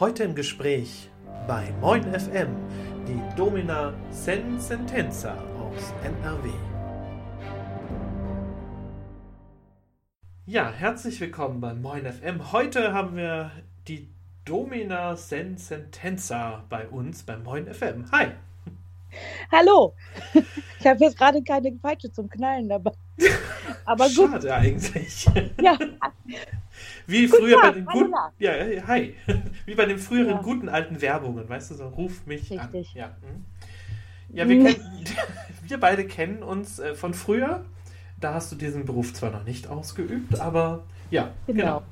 Heute im Gespräch bei Moin FM die Domina Sen Sentenza aus NRW. Ja, herzlich willkommen bei Moin FM. Heute haben wir die Domina Sen Sentenza bei uns bei Moin FM. Hi! Hallo! Ich habe jetzt gerade keine Peitsche zum Knallen dabei. Aber gut. Schade eigentlich. Ja. Wie Guten früher Tag, bei den guten. Ja, hi. Wie bei den früheren ja. guten alten Werbungen, weißt du, so ruf mich Richtig. an. Ja, hm. ja wir, hm. kennen, wir beide kennen uns äh, von früher. Da hast du diesen Beruf zwar noch nicht ausgeübt, aber ja, genau.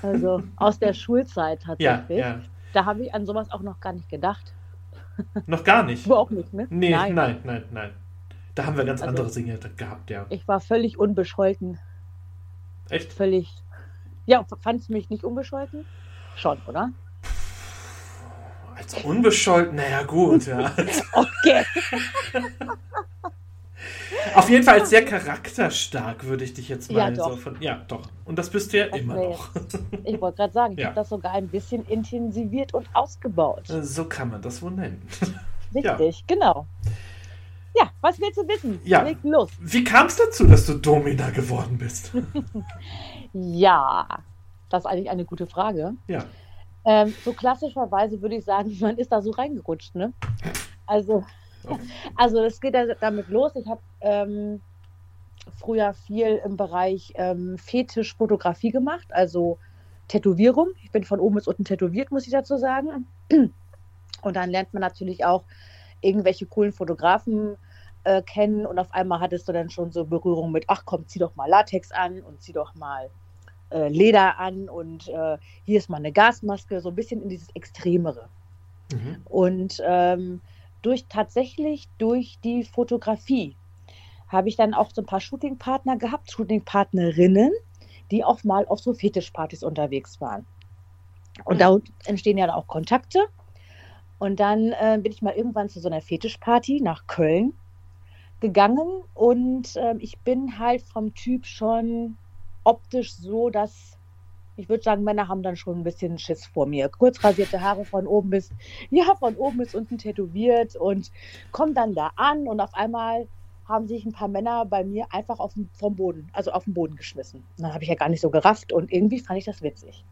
genau. Also aus der Schulzeit tatsächlich. Ja, ja. Da habe ich an sowas auch noch gar nicht gedacht. Noch gar nicht? Du auch nicht, ne? Nee, nein, nein, nein. nein. Da haben wir ganz also, andere Dinge gehabt, ja. Ich war völlig unbescholten. Echt? Völlig. Ja, fandest du mich nicht unbescholten? Schon, oder? Als unbescholten, naja, gut, ja. okay. Auf jeden Fall als sehr charakterstark, würde ich dich jetzt mal ja, doch. so von. Ja, doch. Und das bist du ja das immer noch. ich wollte gerade sagen, ich ja. habe das sogar ein bisschen intensiviert und ausgebaut. So kann man das wohl nennen. Richtig, ja. genau. Ja, was willst du wissen? Ja. Leg los. Wie kam es dazu, dass du Domina geworden bist? Ja, das ist eigentlich eine gute Frage. Ja. Ähm, so klassischerweise würde ich sagen, man ist da so reingerutscht, ne? Also, also es geht ja damit los. Ich habe ähm, früher viel im Bereich ähm, Fetischfotografie gemacht, also Tätowierung. Ich bin von oben bis unten tätowiert, muss ich dazu sagen. Und dann lernt man natürlich auch irgendwelche coolen Fotografen äh, kennen und auf einmal hattest du dann schon so Berührung mit, ach komm, zieh doch mal Latex an und zieh doch mal äh, Leder an und äh, hier ist mal eine Gasmaske, so ein bisschen in dieses Extremere. Mhm. Und ähm, durch tatsächlich durch die Fotografie habe ich dann auch so ein paar Shootingpartner gehabt, Shootingpartnerinnen, die auch mal auf so Fetischpartys unterwegs waren. Und da entstehen ja auch Kontakte. Und dann äh, bin ich mal irgendwann zu so einer Fetischparty nach Köln gegangen und äh, ich bin halt vom Typ schon optisch so, dass ich würde sagen, Männer haben dann schon ein bisschen Schiss vor mir. Kurz rasierte Haare von oben bis, ja, von oben bis unten tätowiert und kommen dann da an und auf einmal haben sich ein paar Männer bei mir einfach auf den, vom Boden, also auf den Boden geschmissen. Und dann habe ich ja gar nicht so gerafft und irgendwie fand ich das witzig.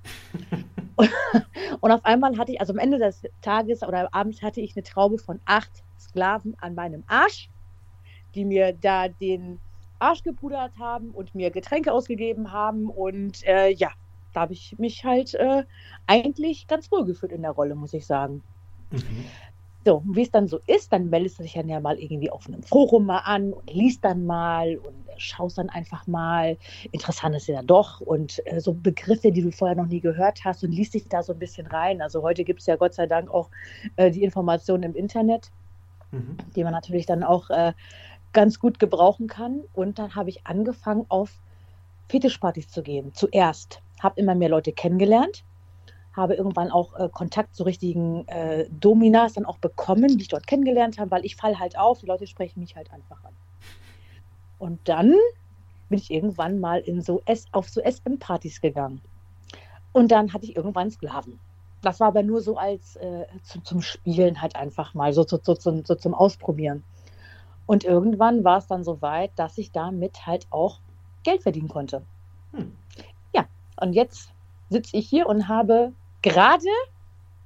und auf einmal hatte ich, also am Ende des Tages oder abends hatte ich eine Traube von acht Sklaven an meinem Arsch, die mir da den Arsch gepudert haben und mir Getränke ausgegeben haben. Und äh, ja, da habe ich mich halt äh, eigentlich ganz wohl gefühlt in der Rolle, muss ich sagen. Mhm. So, wie es dann so ist, dann meldest du dich dann ja mal irgendwie auf einem Forum mal an und liest dann mal und schaust dann einfach mal. Interessant ist ja doch und äh, so Begriffe, die du vorher noch nie gehört hast und liest dich da so ein bisschen rein. Also heute gibt es ja Gott sei Dank auch äh, die Informationen im Internet, mhm. die man natürlich dann auch äh, ganz gut gebrauchen kann. Und dann habe ich angefangen, auf Fetischpartys zu gehen. Zuerst habe immer mehr Leute kennengelernt habe irgendwann auch äh, Kontakt zu richtigen äh, Dominas dann auch bekommen, die ich dort kennengelernt habe, weil ich falle halt auf, die Leute sprechen mich halt einfach an. Und dann bin ich irgendwann mal in so S auf so SM-Partys gegangen. Und dann hatte ich irgendwann Sklaven. Das war aber nur so als äh, zu, zum Spielen halt einfach mal, so, so, so, so, zum Ausprobieren. Und irgendwann war es dann so weit, dass ich damit halt auch Geld verdienen konnte. Hm. Ja, und jetzt sitze ich hier und habe gerade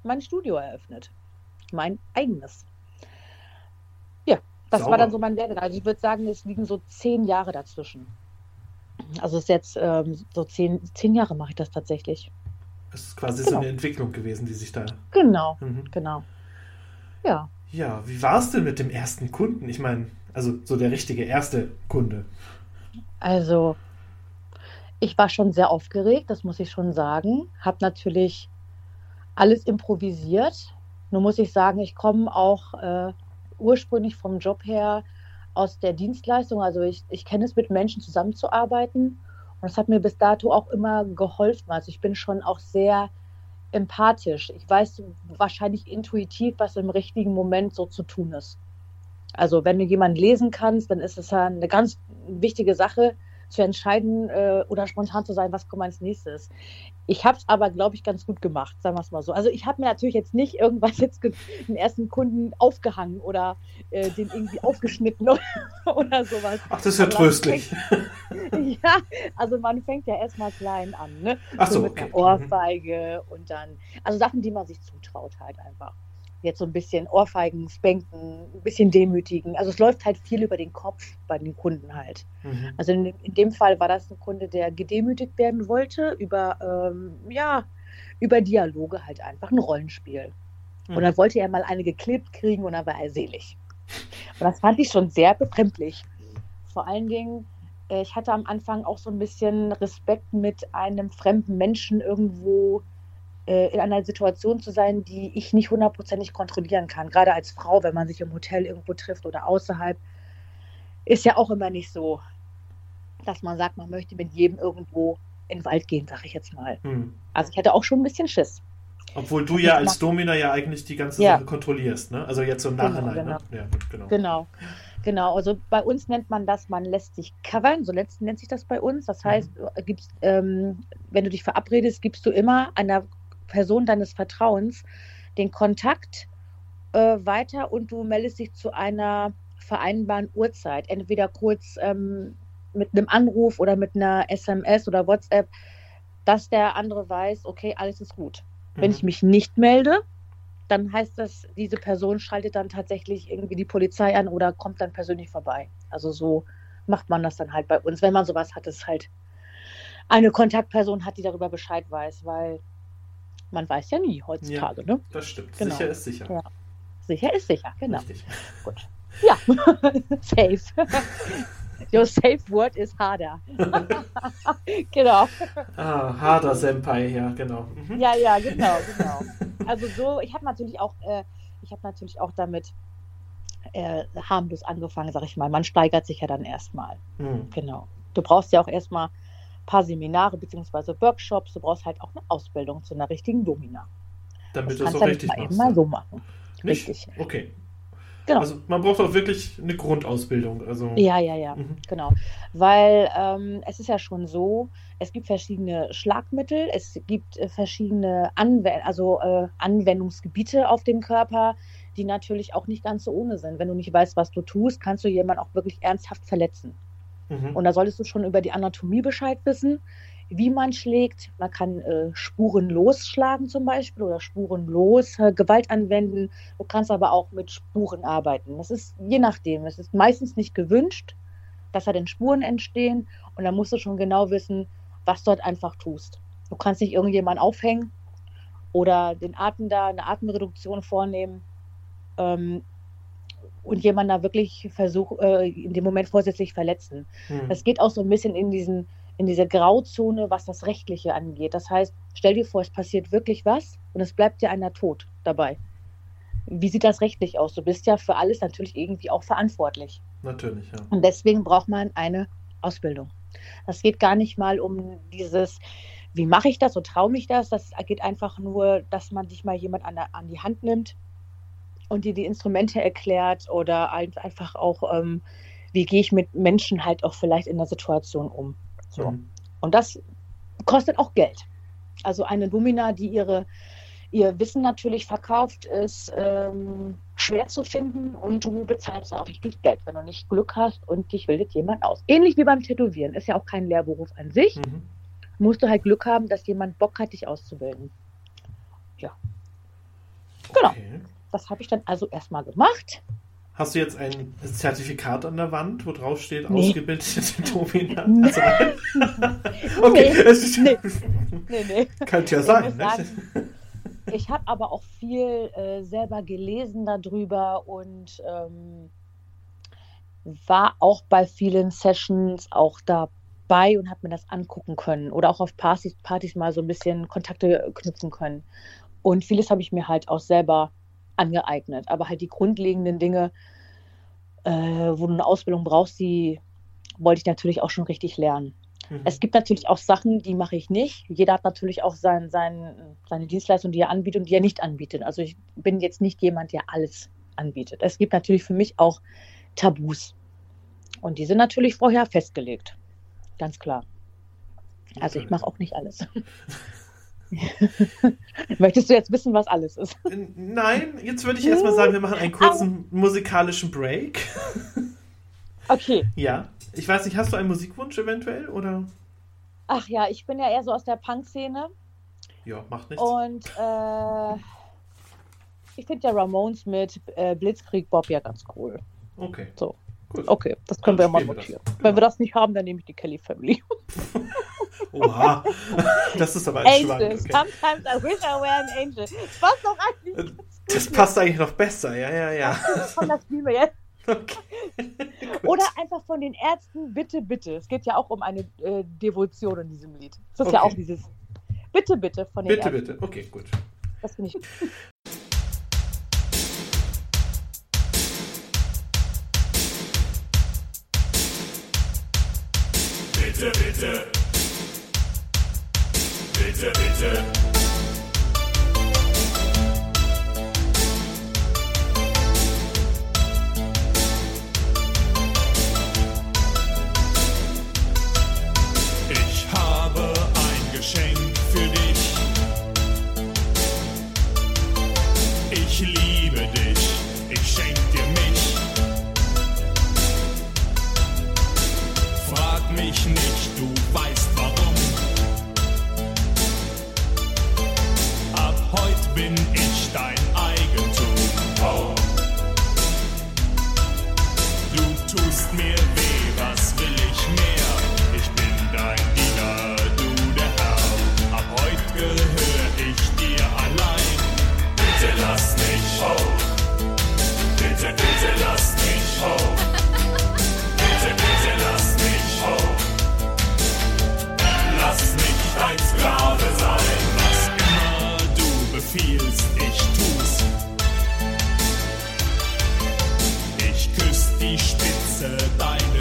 mein Studio eröffnet. Mein eigenes. Ja, das Sauber. war dann so mein Werdegang. Also ich würde sagen, es liegen so zehn Jahre dazwischen. Also es ist jetzt ähm, so zehn, zehn Jahre mache ich das tatsächlich. Das ist quasi genau. so eine Entwicklung gewesen, die sich da. Genau, mhm. genau. Ja. Ja, wie war es denn mit dem ersten Kunden? Ich meine, also so der richtige erste Kunde. Also, ich war schon sehr aufgeregt, das muss ich schon sagen. Habe natürlich alles improvisiert. Nur muss ich sagen, ich komme auch äh, ursprünglich vom Job her aus der Dienstleistung. Also ich, ich kenne es, mit Menschen zusammenzuarbeiten. Und das hat mir bis dato auch immer geholfen. Also ich bin schon auch sehr empathisch. Ich weiß wahrscheinlich intuitiv, was im richtigen Moment so zu tun ist. Also wenn du jemanden lesen kannst, dann ist es ja eine ganz wichtige Sache, zu entscheiden äh, oder spontan zu sein, was kommt als nächstes. Ich habe es aber, glaube ich, ganz gut gemacht, sagen wir es mal so. Also ich habe mir natürlich jetzt nicht irgendwas jetzt den ersten Kunden aufgehangen oder äh, den irgendwie aufgeschnitten oder, oder sowas. Ach, das ist ja tröstlich. Fängt, ja, also man fängt ja erstmal klein an, ne? Ach so, so mit okay. einer Ohrfeige mhm. und dann, also Sachen, die man sich zutraut halt einfach jetzt so ein bisschen Ohrfeigen, Spanken, ein bisschen demütigen. Also es läuft halt viel über den Kopf bei den Kunden halt. Mhm. Also in, in, dem Fall war das ein Kunde, der gedemütigt werden wollte über, ähm, ja, über Dialoge halt einfach, ein Rollenspiel. Mhm. Und dann wollte er mal eine geklebt kriegen und dann war er selig. Und das fand ich schon sehr befremdlich. Vor allen Dingen, äh, ich hatte am Anfang auch so ein bisschen Respekt mit einem fremden Menschen irgendwo in einer Situation zu sein, die ich nicht hundertprozentig kontrollieren kann. Gerade als Frau, wenn man sich im Hotel irgendwo trifft oder außerhalb, ist ja auch immer nicht so, dass man sagt, man möchte mit jedem irgendwo in den Wald gehen, sag ich jetzt mal. Hm. Also ich hatte auch schon ein bisschen Schiss. Obwohl du ja als Domina ja eigentlich die ganze ja. Sache kontrollierst, ne? Also jetzt so im genau, Nachhinein. Genau, genau. Ne? Ja, genau. genau. Genau, also bei uns nennt man das, man lässt sich covern, so nennt sich das bei uns. Das heißt, mhm. gibst, ähm, wenn du dich verabredest, gibst du immer einer Person deines Vertrauens den Kontakt äh, weiter und du meldest dich zu einer vereinbaren Uhrzeit, entweder kurz ähm, mit einem Anruf oder mit einer SMS oder WhatsApp, dass der andere weiß, okay, alles ist gut. Mhm. Wenn ich mich nicht melde, dann heißt das, diese Person schaltet dann tatsächlich irgendwie die Polizei an oder kommt dann persönlich vorbei. Also so macht man das dann halt bei uns. Wenn man sowas hat, ist halt eine Kontaktperson hat, die darüber Bescheid weiß, weil man weiß ja nie heutzutage. Ja, ne? Das stimmt. Genau. Sicher ist sicher. Ja. Sicher ist sicher, genau. Richtig. Gut. Ja, safe. Your safe word is harder. genau. Ah, harder Senpai, ja, genau. Mhm. Ja, ja, genau, genau. Also so, ich habe natürlich auch, äh, ich habe natürlich auch damit äh, harmlos angefangen, sag ich mal. Man steigert sich ja dann erstmal. Mhm. Genau. Du brauchst ja auch erstmal paar Seminare bzw. Workshops. Du brauchst halt auch eine Ausbildung zu einer richtigen Domina. Damit das du es auch richtig machst. Mal so machen. Nicht? Richtig. Okay. Genau. Also man braucht auch wirklich eine Grundausbildung. Also, ja, ja, ja, mhm. genau. Weil ähm, es ist ja schon so, es gibt verschiedene Schlagmittel, es gibt äh, verschiedene Anw also, äh, Anwendungsgebiete auf dem Körper, die natürlich auch nicht ganz so ohne sind. Wenn du nicht weißt, was du tust, kannst du jemanden auch wirklich ernsthaft verletzen. Mhm. Und da solltest du schon über die Anatomie Bescheid wissen, wie man schlägt. Man kann äh, Spuren losschlagen zum Beispiel oder Spuren los äh, Gewalt anwenden. Du kannst aber auch mit Spuren arbeiten. Das ist je nachdem. Es ist meistens nicht gewünscht, dass da denn Spuren entstehen. Und da musst du schon genau wissen, was du dort einfach tust. Du kannst nicht irgendjemanden aufhängen oder den Atem da, eine Atemreduktion vornehmen. Ähm, und jemanden da wirklich versucht, äh, in dem Moment vorsätzlich verletzen. Hm. Das geht auch so ein bisschen in diesen in diese Grauzone, was das Rechtliche angeht. Das heißt, stell dir vor, es passiert wirklich was und es bleibt dir einer tot dabei. Wie sieht das rechtlich aus? Du bist ja für alles natürlich irgendwie auch verantwortlich. Natürlich, ja. Und deswegen braucht man eine Ausbildung. Das geht gar nicht mal um dieses, wie mache ich das und traue mich das. Das geht einfach nur, dass man sich mal jemand an, der, an die Hand nimmt, und dir die Instrumente erklärt oder einfach auch, ähm, wie gehe ich mit Menschen halt auch vielleicht in der Situation um. So. Mhm. Und das kostet auch Geld. Also eine Lumina, die ihre, ihr Wissen natürlich verkauft, ist ähm, schwer zu finden und du bezahlst auch richtig Geld, wenn du nicht Glück hast und dich bildet jemand aus. Ähnlich wie beim Tätowieren, ist ja auch kein Lehrberuf an sich. Mhm. Musst du halt Glück haben, dass jemand Bock hat, dich auszubilden. Ja. Genau. Okay. Das habe ich dann also erstmal gemacht. Hast du jetzt ein Zertifikat an der Wand, wo drauf steht, nee. ausgebildete Domina? Also, okay. Nee. nee, nee. Könnte ja sein. Ne? ich habe aber auch viel äh, selber gelesen darüber und ähm, war auch bei vielen Sessions auch dabei und habe mir das angucken können oder auch auf Partys, Partys mal so ein bisschen Kontakte knüpfen können. Und vieles habe ich mir halt auch selber angeeignet. Aber halt die grundlegenden Dinge, äh, wo du eine Ausbildung brauchst, die wollte ich natürlich auch schon richtig lernen. Mhm. Es gibt natürlich auch Sachen, die mache ich nicht. Jeder hat natürlich auch sein, sein, seine Dienstleistung, die er anbietet und die er nicht anbietet. Also ich bin jetzt nicht jemand, der alles anbietet. Es gibt natürlich für mich auch Tabus. Und die sind natürlich vorher festgelegt. ganz klar. Also ich mache auch nicht alles. Möchtest du jetzt wissen, was alles ist? Nein, jetzt würde ich erstmal sagen, wir machen einen kurzen musikalischen Break. Okay. Ja. Ich weiß nicht, hast du einen Musikwunsch eventuell oder? Ach ja, ich bin ja eher so aus der Punk-Szene. Ja, macht nichts. Und äh, ich finde ja Ramones mit äh, Blitzkrieg Bob ja ganz cool. Okay. So. Gut. Okay, das können dann wir ja mal notieren. Genau. Wenn wir das nicht haben, dann nehme ich die Kelly Family. Oha, das ist aber ein Angel. Okay. Sometimes I wish I were an angel. Das passt doch eigentlich. Das passt eigentlich noch besser, ja, ja, ja. Von das wir jetzt. Okay. Oder einfach von den Ärzten, bitte, bitte. Es geht ja auch um eine äh, Devotion in diesem Lied. Das ist okay. ja auch dieses Bitte, bitte von den bitte, Ärzten. Bitte, bitte. Okay, gut. Das finde ich. Bitte, bitte. Bitte, bitte. empfiehlst, ich tu's. Ich küss die Spitze deiner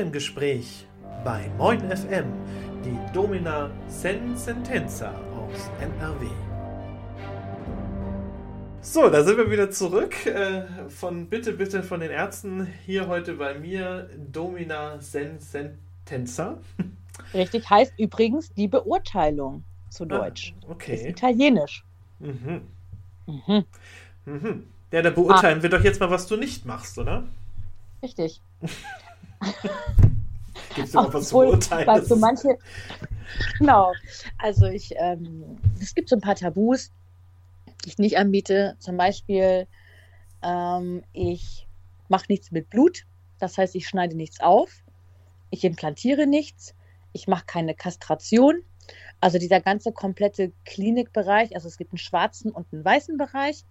Heute im Gespräch bei Moin FM die Domina Sen Sentenza aus NRW. So, da sind wir wieder zurück äh, von Bitte, Bitte von den Ärzten. Hier heute bei mir Domina Sen Sentenza. Richtig, heißt übrigens die Beurteilung zu ah, Deutsch. Ah, okay. Ist italienisch. Mhm. Mhm. Mhm. Ja, da beurteilen ah. wir doch jetzt mal, was du nicht machst, oder? Richtig. Gibt es noch was zu? Weil so manche, genau. Also ich, ähm, es gibt so ein paar Tabus, die ich nicht anbiete. Zum Beispiel, ähm, ich mache nichts mit Blut. Das heißt, ich schneide nichts auf. Ich implantiere nichts. Ich mache keine Kastration. Also dieser ganze komplette Klinikbereich, also es gibt einen schwarzen und einen weißen Bereich.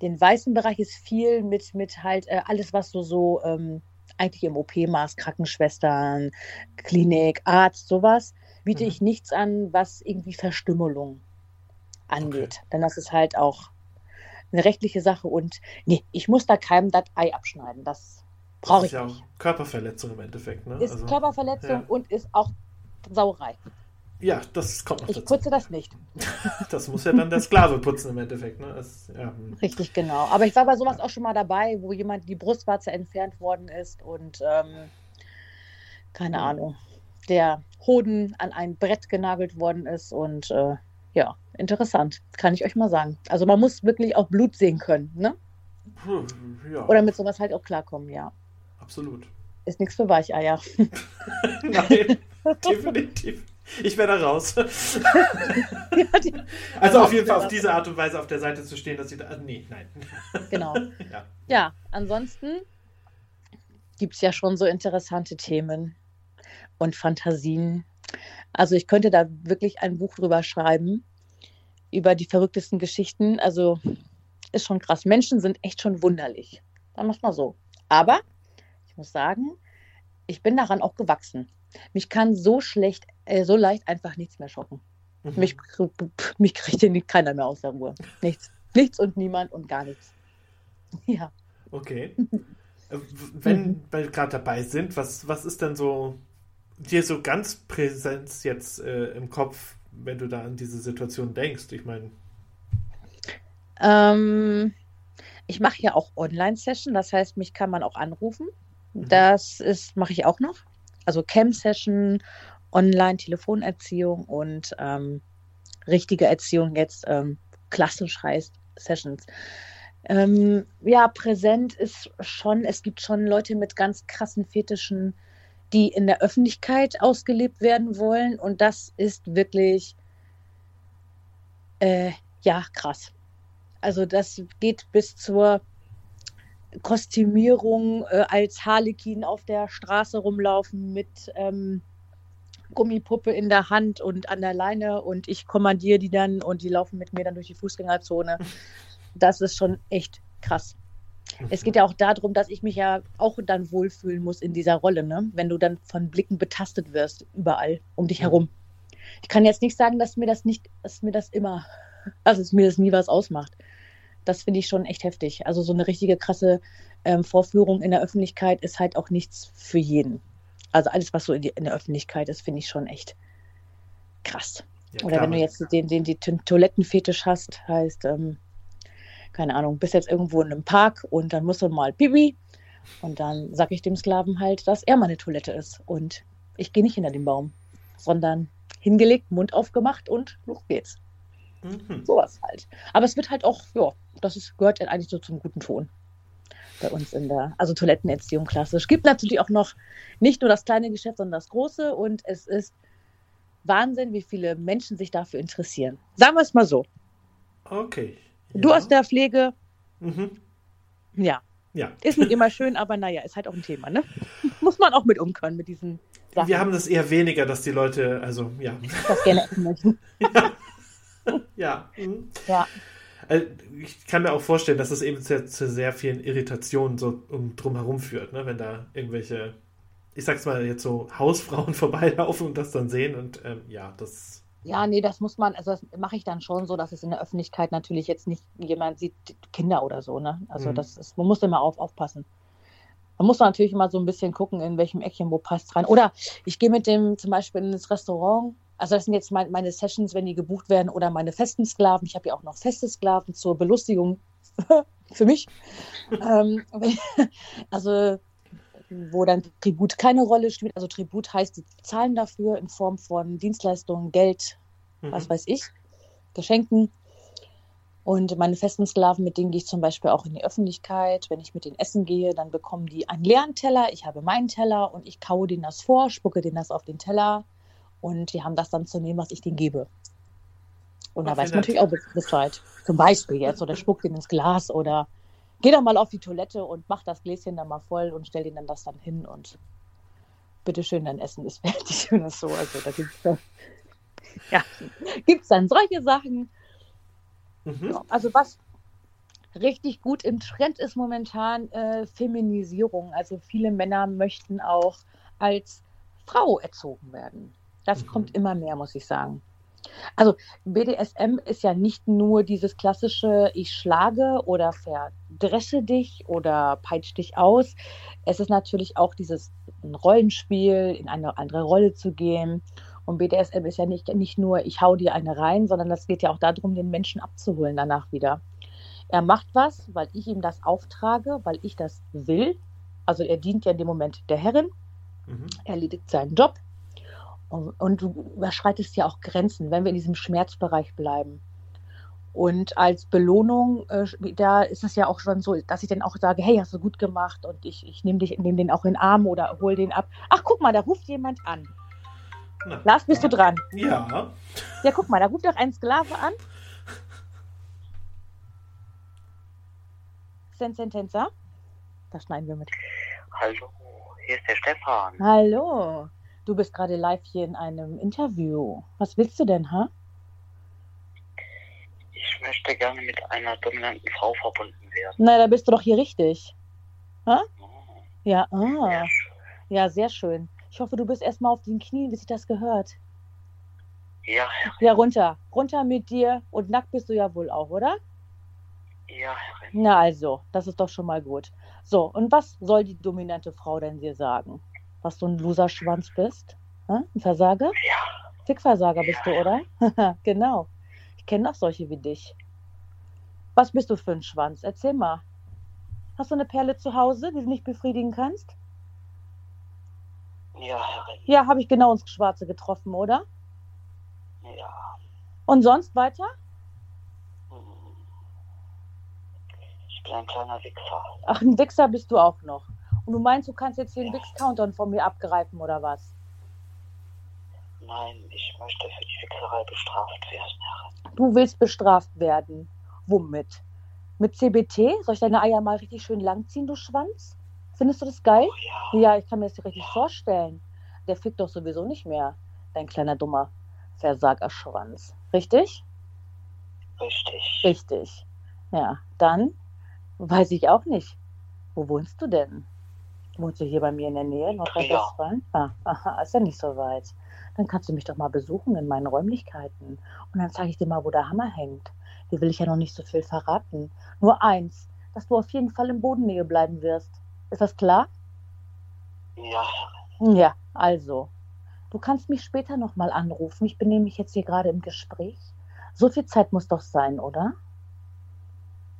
den weißen Bereich ist viel mit, mit halt äh, alles, was du so ähm, eigentlich im OP machst, Krankenschwestern, Klinik, Arzt, sowas, biete mhm. ich nichts an, was irgendwie Verstümmelung angeht. Okay. Denn das ist halt auch eine rechtliche Sache und nee, ich muss da keinem das Ei abschneiden. Das brauche ich ja nicht. Körperverletzung im Endeffekt, ne? Ist also, Körperverletzung ja. und ist auch Sauerei. Ja, das kommt noch ich dazu. Ich putze das nicht. Das muss ja dann der Sklave putzen im Endeffekt. Ne? Das, ja. Richtig, genau. Aber ich war bei sowas auch schon mal dabei, wo jemand die Brustwarze entfernt worden ist und ähm, keine. Ahnung, der Hoden an ein Brett genagelt worden ist und äh, ja, interessant, kann ich euch mal sagen. Also man muss wirklich auch Blut sehen können, ne? Hm, ja. Oder mit sowas halt auch klarkommen, ja. Absolut. Ist nichts für Weicheier. Nein, definitiv. Ich wäre da raus. also auf jeden Fall auf diese Art und Weise auf der Seite zu stehen, dass sie da. Nee, nein. Genau. Ja, ja ansonsten gibt es ja schon so interessante Themen und Fantasien. Also ich könnte da wirklich ein Buch drüber schreiben, über die verrücktesten Geschichten. Also ist schon krass. Menschen sind echt schon wunderlich. Dann mach mal so. Aber ich muss sagen, ich bin daran auch gewachsen. Mich kann so schlecht, äh, so leicht einfach nichts mehr schocken. Mhm. Mich, mich kriegt hier keiner mehr aus der Ruhe. Nichts. Nichts und niemand und gar nichts. Ja. Okay. Äh, wenn wir gerade dabei sind, was, was ist denn so dir so ganz präsent jetzt äh, im Kopf, wenn du da an diese Situation denkst? Ich meine. Ähm, ich mache ja auch Online-Session, das heißt, mich kann man auch anrufen. Mhm. Das ist, mache ich auch noch also Cam-Session, Online-Telefonerziehung und ähm, richtige Erziehung jetzt ähm, klassisch heißt Sessions. Ähm, ja, präsent ist schon, es gibt schon Leute mit ganz krassen Fetischen, die in der Öffentlichkeit ausgelebt werden wollen und das ist wirklich, äh, ja, krass. Also das geht bis zur Kostümierung äh, als Harlekin auf der Straße rumlaufen mit ähm, Gummipuppe in der Hand und an der Leine und ich kommandiere die dann und die laufen mit mir dann durch die Fußgängerzone. Das ist schon echt krass. Es geht ja auch darum, dass ich mich ja auch dann wohlfühlen muss in dieser Rolle, ne? wenn du dann von Blicken betastet wirst, überall um dich herum. Ich kann jetzt nicht sagen, dass mir das nicht, dass mir das immer, also dass mir das nie was ausmacht das finde ich schon echt heftig. Also so eine richtige krasse ähm, Vorführung in der Öffentlichkeit ist halt auch nichts für jeden. Also alles, was so in, die, in der Öffentlichkeit ist, finde ich schon echt krass. Ja, Oder wenn du jetzt den, den, den Toilettenfetisch hast, heißt, ähm, keine Ahnung, bist jetzt irgendwo in einem Park und dann musst du mal Pipi und dann sage ich dem Sklaven halt, dass er meine Toilette ist und ich gehe nicht hinter den Baum, sondern hingelegt, Mund aufgemacht und los geht's. Mhm. Sowas halt. Aber es wird halt auch, ja, das ist, gehört eigentlich so zum guten Ton bei uns in der, also Toilettenerziehung klassisch. Gibt natürlich auch noch nicht nur das kleine Geschäft, sondern das große und es ist Wahnsinn, wie viele Menschen sich dafür interessieren. Sagen wir es mal so. Okay. Ja. Du aus der Pflege. Mhm. Ja. Ja. Ist nicht immer schön, aber naja, ist halt auch ein Thema, ne? Muss man auch mit umkönnen mit diesen Sachen. Wir haben das eher weniger, dass die Leute, also ja. Das gerne essen möchten. ja. ja. Mhm. Ja. Also, ich kann mir auch vorstellen, dass es eben zu, zu sehr vielen Irritationen so um, drumherum führt, ne? wenn da irgendwelche, ich sag's mal jetzt so, Hausfrauen vorbeilaufen und das dann sehen und ähm, ja, das. Ja, nee, das muss man, also das mache ich dann schon so, dass es in der Öffentlichkeit natürlich jetzt nicht jemand sieht, Kinder oder so, ne? Also mhm. das ist, man muss immer auf, aufpassen. Man muss natürlich immer so ein bisschen gucken, in welchem Eckchen wo passt rein. Oder ich gehe mit dem zum Beispiel ins Restaurant also das sind jetzt mein, meine Sessions, wenn die gebucht werden oder meine festen Sklaven. Ich habe ja auch noch feste Sklaven zur Belustigung für mich. ähm, also wo dann Tribut keine Rolle spielt. Also Tribut heißt, die zahlen dafür in Form von Dienstleistungen, Geld, mhm. was weiß ich, Geschenken. Und meine festen Sklaven, mit denen gehe ich zum Beispiel auch in die Öffentlichkeit. Wenn ich mit denen essen gehe, dann bekommen die einen leeren Teller. Ich habe meinen Teller und ich kaue denen das vor, spucke denen das auf den Teller und die haben das dann zu nehmen, was ich denen gebe. Und da weiß man natürlich auch Bescheid. Zum Beispiel jetzt, oder spuckt ihn ins Glas oder geh doch mal auf die Toilette und mach das Gläschen dann mal voll und stell ihnen dann das dann hin und bitteschön, dein Essen ist fertig oder so. Also da gibt es ja, gibt's dann solche Sachen. Mhm. Also was richtig gut im Trend ist momentan äh, Feminisierung. Also viele Männer möchten auch als Frau erzogen werden. Das mhm. kommt immer mehr, muss ich sagen. Also BDSM ist ja nicht nur dieses klassische, ich schlage oder verdresche dich oder peitsche dich aus. Es ist natürlich auch dieses Rollenspiel, in eine andere Rolle zu gehen. Und BDSM ist ja nicht, nicht nur, ich hau dir eine rein, sondern es geht ja auch darum, den Menschen abzuholen danach wieder. Er macht was, weil ich ihm das auftrage, weil ich das will. Also er dient ja in dem Moment der Herrin. Mhm. Er erledigt seinen Job und du überschreitest ja auch Grenzen, wenn wir in diesem Schmerzbereich bleiben. Und als Belohnung, äh, da ist es ja auch schon so, dass ich dann auch sage, hey, hast du gut gemacht und ich, ich nehme dich, nehme den auch in den Arm oder hol den ab. Ach, guck mal, da ruft jemand an. Na, Lars, bist ja. du dran? Ja. Ja, guck mal, da ruft doch ein Sklave an. Sententenza. Da schneiden wir mit. Hallo, hier ist der Stefan. Hallo. Du bist gerade live hier in einem Interview. Was willst du denn, ha? Ich möchte gerne mit einer dominanten Frau verbunden werden. Na, da bist du doch hier richtig. Ha? Oh. Ja, ah. Sehr ja, sehr schön. Ich hoffe, du bist erstmal auf den Knien, wie sich das gehört. Ja, Herrin. Ja, runter. Runter mit dir. Und nackt bist du ja wohl auch, oder? Ja, Herrin. Na also, das ist doch schon mal gut. So, und was soll die dominante Frau denn dir sagen? Was du ein Loserschwanz bist? Hm? Ein Versager? Ja. Fickversager bist ja. du, oder? genau. Ich kenne auch solche wie dich. Was bist du für ein Schwanz? Erzähl mal. Hast du eine Perle zu Hause, die du nicht befriedigen kannst? Ja, Herrin. Ja, habe ich genau ins Schwarze getroffen, oder? Ja. Und sonst weiter? Hm. Ich bin ein kleiner Wichser. Ach, ein Wichser bist du auch noch. Und du meinst, du kannst jetzt den Wix-Countdown von mir abgreifen oder was? Nein, ich möchte für die Wichserei bestraft werden, Herrin. Du willst bestraft werden. Womit? Mit CBT? Soll ich deine Eier mal richtig schön langziehen, du Schwanz? Findest du das geil? Oh, ja. ja, ich kann mir das richtig ja. vorstellen. Der fickt doch sowieso nicht mehr, dein kleiner dummer Versagerschwanz. Richtig? Richtig. Richtig. Ja, dann weiß ich auch nicht. Wo wohnst du denn? Wohnst du hier bei mir in der Nähe, Nordrhein-Westfalen? Ja. Ah, aha, ist ja nicht so weit. Dann kannst du mich doch mal besuchen in meinen Räumlichkeiten. Und dann zeige ich dir mal, wo der Hammer hängt. Dir will ich ja noch nicht so viel verraten. Nur eins, dass du auf jeden Fall in Bodennähe bleiben wirst. Ist das klar? Ja. Ja, also. Du kannst mich später nochmal anrufen. Ich bin nämlich jetzt hier gerade im Gespräch. So viel Zeit muss doch sein, oder?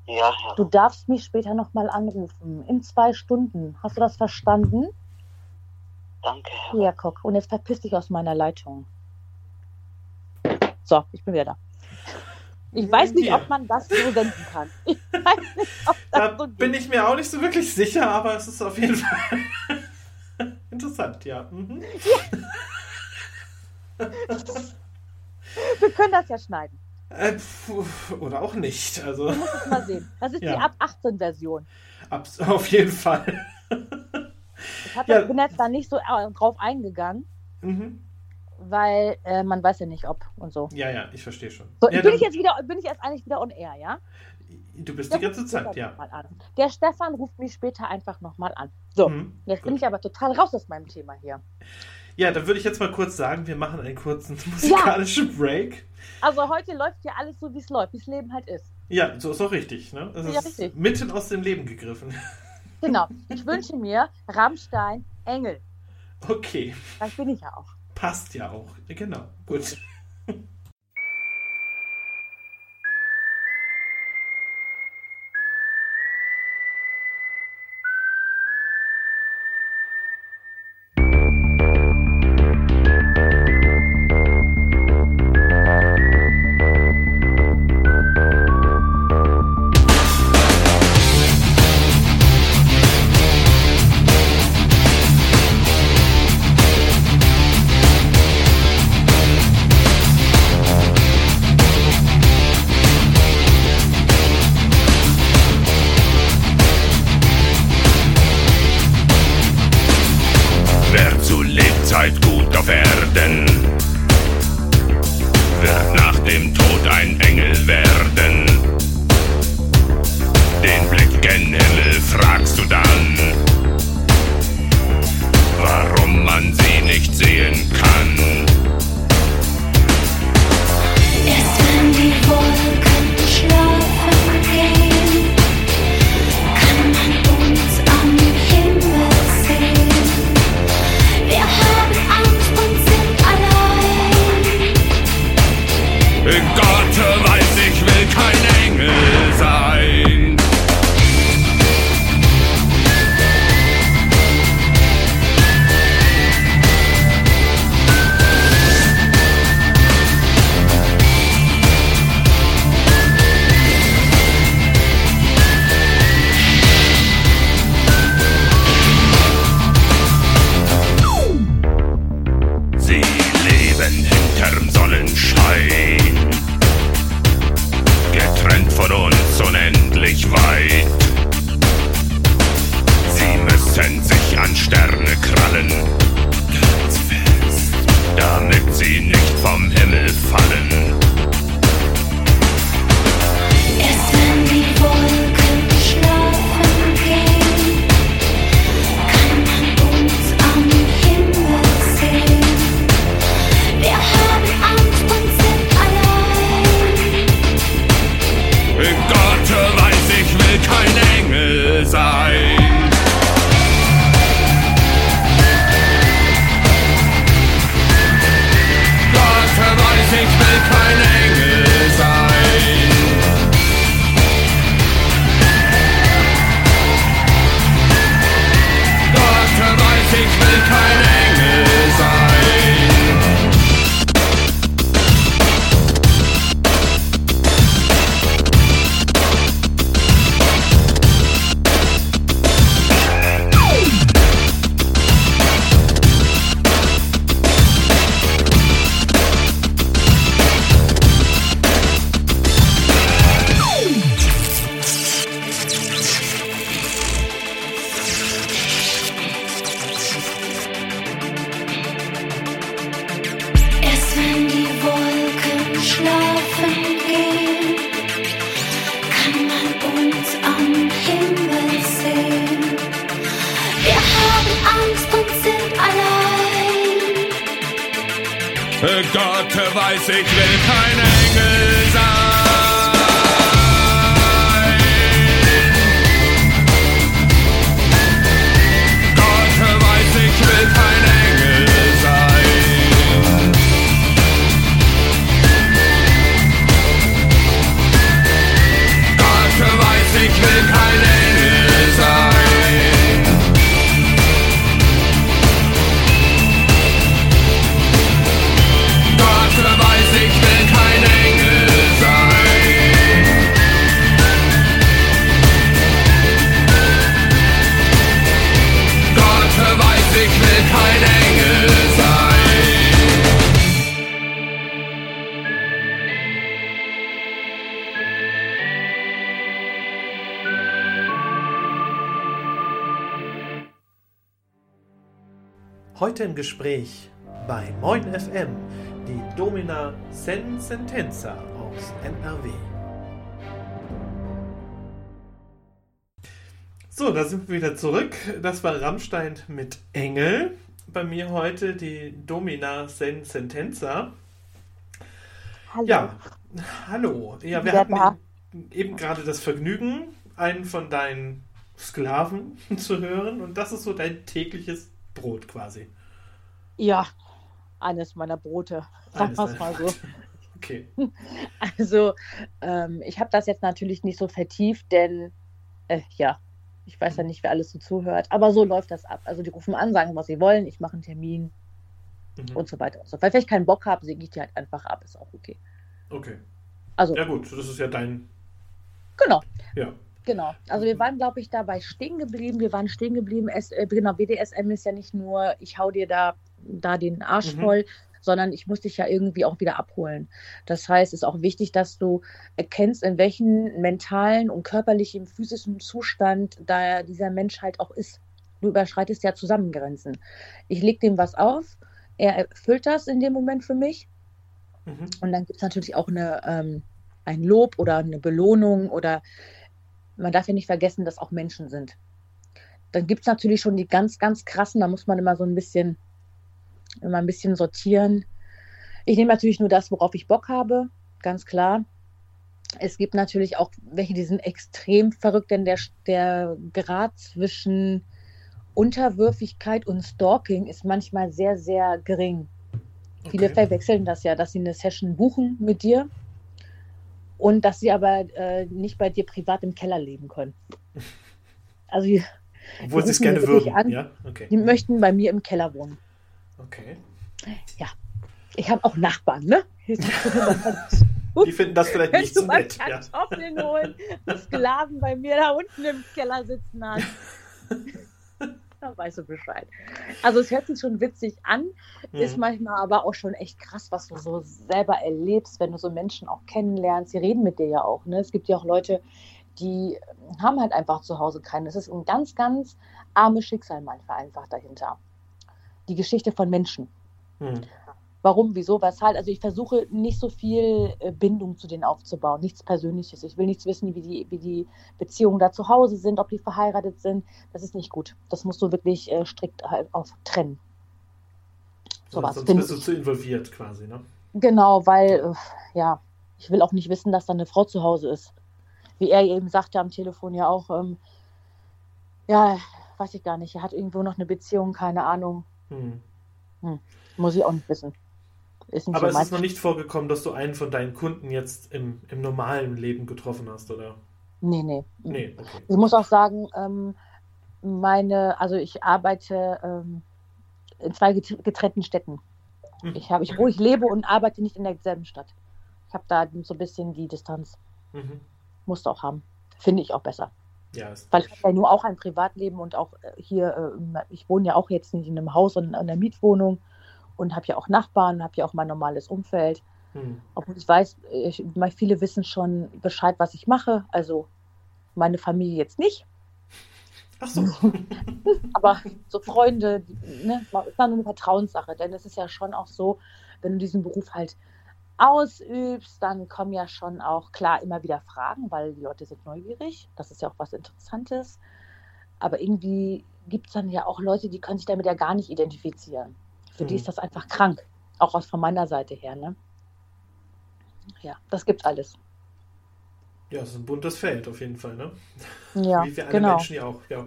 Ja. Du darfst mich später nochmal anrufen. In zwei Stunden. Hast du das verstanden? Danke. Herr. Ja, guck. Und jetzt verpiss dich aus meiner Leitung. So, ich bin wieder da. Ich weiß nicht, ob man das so senden kann. Ich weiß nicht, ob das da so bin ich mir auch nicht so wirklich sicher, aber es ist auf jeden Fall interessant, ja. Mhm. ja. Wir können das ja schneiden. Äh, oder auch nicht. Also. Du musst es mal sehen. Das ist ja. die ab 18 Version. Ab, auf jeden Fall. ich hab, ja. bin jetzt da nicht so äh, drauf eingegangen. Mhm. Weil äh, man weiß ja nicht, ob und so. Ja, ja, ich verstehe schon. So, ja, bin, ich jetzt wieder, bin ich jetzt eigentlich wieder on air, ja? Du bist Der die ganze Zeit, ja. Der Stefan ruft mich später einfach nochmal an. So, mhm, jetzt gut. bin ich aber total raus aus meinem Thema hier. Ja, dann würde ich jetzt mal kurz sagen, wir machen einen kurzen musikalischen ja. Break. Also heute läuft ja alles so, wie es läuft, wie das Leben halt ist. Ja, so ist auch richtig. Ne? Das ja, ist richtig. mitten aus dem Leben gegriffen. Genau. Ich wünsche mir Rammstein Engel. Okay. Das bin ich ja auch. Passt ja auch. Genau. Gut. Heute im Gespräch bei Moin FM die Domina Sen Sentenza aus NRW. So, da sind wir wieder zurück. Das war Rammstein mit Engel. Bei mir heute die Domina Sen Sentenza. Hallo. Ja, hallo. Ja, wir hatten da. eben gerade das Vergnügen, einen von deinen Sklaven zu hören und das ist so dein tägliches Brot quasi. Ja, eines meiner Brote. Sagen wir es mal so. Okay. Also, ähm, ich habe das jetzt natürlich nicht so vertieft, denn äh, ja, ich weiß ja nicht, wer alles so zuhört, aber so läuft das ab. Also, die rufen an, sagen, was sie wollen, ich mache einen Termin Mhm. und so weiter und so fort. Wenn ich keinen Bock habe, singe ich die halt einfach ab, ist auch okay. Okay. Also, Ja gut, das ist ja dein. genau. Ja. Genau. Also wir waren, glaube ich, dabei stehen geblieben. Wir waren stehen geblieben. Es, äh, genau, BDSM ist ja nicht nur, ich hau dir da, da den Arsch Mhm. voll, sondern ich muss dich ja irgendwie auch wieder abholen. Das heißt, es ist auch wichtig, dass du erkennst, in welchem mentalen und körperlichen, physischen Zustand da dieser Mensch halt auch ist. Du überschreitest ja Zusammengrenzen. Ich leg dem was auf, er erfüllt das in dem Moment für mich. Mhm. Und dann gibt es natürlich auch eine, ähm, ein Lob oder eine Belohnung oder man darf ja nicht vergessen, dass auch Menschen sind. Dann gibt es natürlich schon die ganz, ganz krassen, da muss man immer so ein bisschen, immer ein bisschen sortieren. Ich nehme natürlich nur das, worauf ich Bock habe, ganz klar. Es gibt natürlich auch welche, die sind extrem verrückt, denn der, der Grad zwischen Unterwürfigkeit und Stalking ist manchmal sehr, sehr gering. Okay. Viele verwechseln das ja, dass sie eine Session buchen mit dir und dass sie aber äh, nicht bei dir privat im Keller leben können. Also die, obwohl sie es gerne würden. An, ja? okay. Die möchten bei mir im Keller wohnen. Okay. Ja. Ich habe auch Nachbarn, ne? Die finden das vielleicht nicht so nett. Kartoffeln ja. holen, Sklaven bei mir da unten im Keller sitzen hast. dann weißt du Bescheid. Also es hört sich schon witzig an, mhm. ist manchmal aber auch schon echt krass, was du so selber erlebst, wenn du so Menschen auch kennenlernst. Sie reden mit dir ja auch. Ne? Es gibt ja auch Leute, die haben halt einfach zu Hause keinen. Es ist ein ganz, ganz armes Schicksal manchmal einfach dahinter. Die Geschichte von Menschen. Mhm. Warum, wieso, weshalb? Also ich versuche nicht so viel äh, Bindung zu denen aufzubauen, nichts Persönliches. Ich will nichts wissen, wie die, wie die Beziehungen da zu Hause sind, ob die verheiratet sind. Das ist nicht gut. Das musst du wirklich äh, strikt halt auf trennen. So was. Sonst bist du zu involviert quasi, ne? Genau, weil, äh, ja, ich will auch nicht wissen, dass da eine Frau zu Hause ist. Wie er eben sagte am Telefon ja auch, ähm, ja, weiß ich gar nicht, er hat irgendwo noch eine Beziehung, keine Ahnung. Hm. Hm. Muss ich auch nicht wissen. Aber so es ist noch nicht vorgekommen, dass du einen von deinen Kunden jetzt im, im normalen Leben getroffen hast, oder? Nee, nee. nee okay. Ich muss auch sagen, ähm, meine, also ich arbeite ähm, in zwei getrennten Städten. Mhm. Ich habe, ich, wo ich lebe und arbeite nicht in derselben Stadt. Ich habe da so ein bisschen die Distanz. Mhm. Musst auch haben. Finde ich auch besser. Ja, Weil ich habe ja nur auch ein Privatleben und auch äh, hier, äh, ich wohne ja auch jetzt nicht in einem Haus, sondern in einer Mietwohnung und habe ja auch Nachbarn, habe ja auch mein normales Umfeld. Hm. Obwohl ich weiß, ich, viele wissen schon Bescheid, was ich mache. Also meine Familie jetzt nicht. Ach so. Aber so Freunde, ne, ist dann eine Vertrauenssache. Denn es ist ja schon auch so, wenn du diesen Beruf halt ausübst, dann kommen ja schon auch klar immer wieder Fragen, weil die Leute sind neugierig. Das ist ja auch was Interessantes. Aber irgendwie gibt es dann ja auch Leute, die können sich damit ja gar nicht identifizieren. Für mhm. die ist das einfach krank. Auch aus von meiner Seite her. Ne? Ja, das gibt alles. Ja, es ist ein buntes Feld auf jeden Fall, ne? Ja, Wie für alle genau. Menschen ja auch, ja.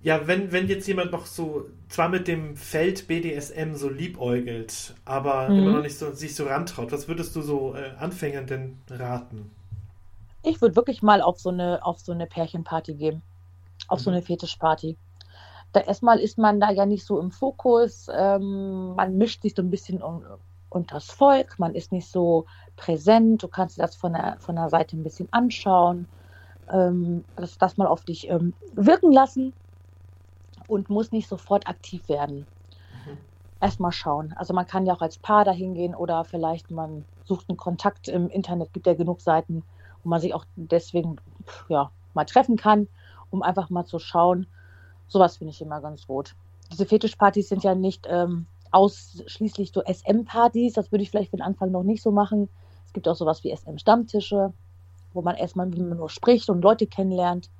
Ja, wenn, wenn jetzt jemand noch so, zwar mit dem Feld BDSM so liebäugelt, aber mhm. immer noch nicht so, sich so rantraut, was würdest du so äh, Anfängern denn raten? Ich würde wirklich mal auf so eine, auf so eine Pärchenparty gehen. Auf mhm. so eine Fetischparty da erstmal ist man da ja nicht so im Fokus. Ähm, man mischt sich so ein bisschen um, unter das Volk, man ist nicht so präsent. Du kannst das von der, von der Seite ein bisschen anschauen, ähm, das, das mal auf dich ähm, wirken lassen und muss nicht sofort aktiv werden. Mhm. Erstmal schauen. Also man kann ja auch als Paar dahin gehen oder vielleicht man sucht einen Kontakt im Internet, gibt ja genug Seiten, wo man sich auch deswegen ja, mal treffen kann, um einfach mal zu schauen, Sowas finde ich immer ganz gut. Diese Fetischpartys sind ja nicht ähm, ausschließlich so SM-Partys. Das würde ich vielleicht für den Anfang noch nicht so machen. Es gibt auch sowas wie SM-Stammtische, wo man erstmal nur spricht und Leute kennenlernt.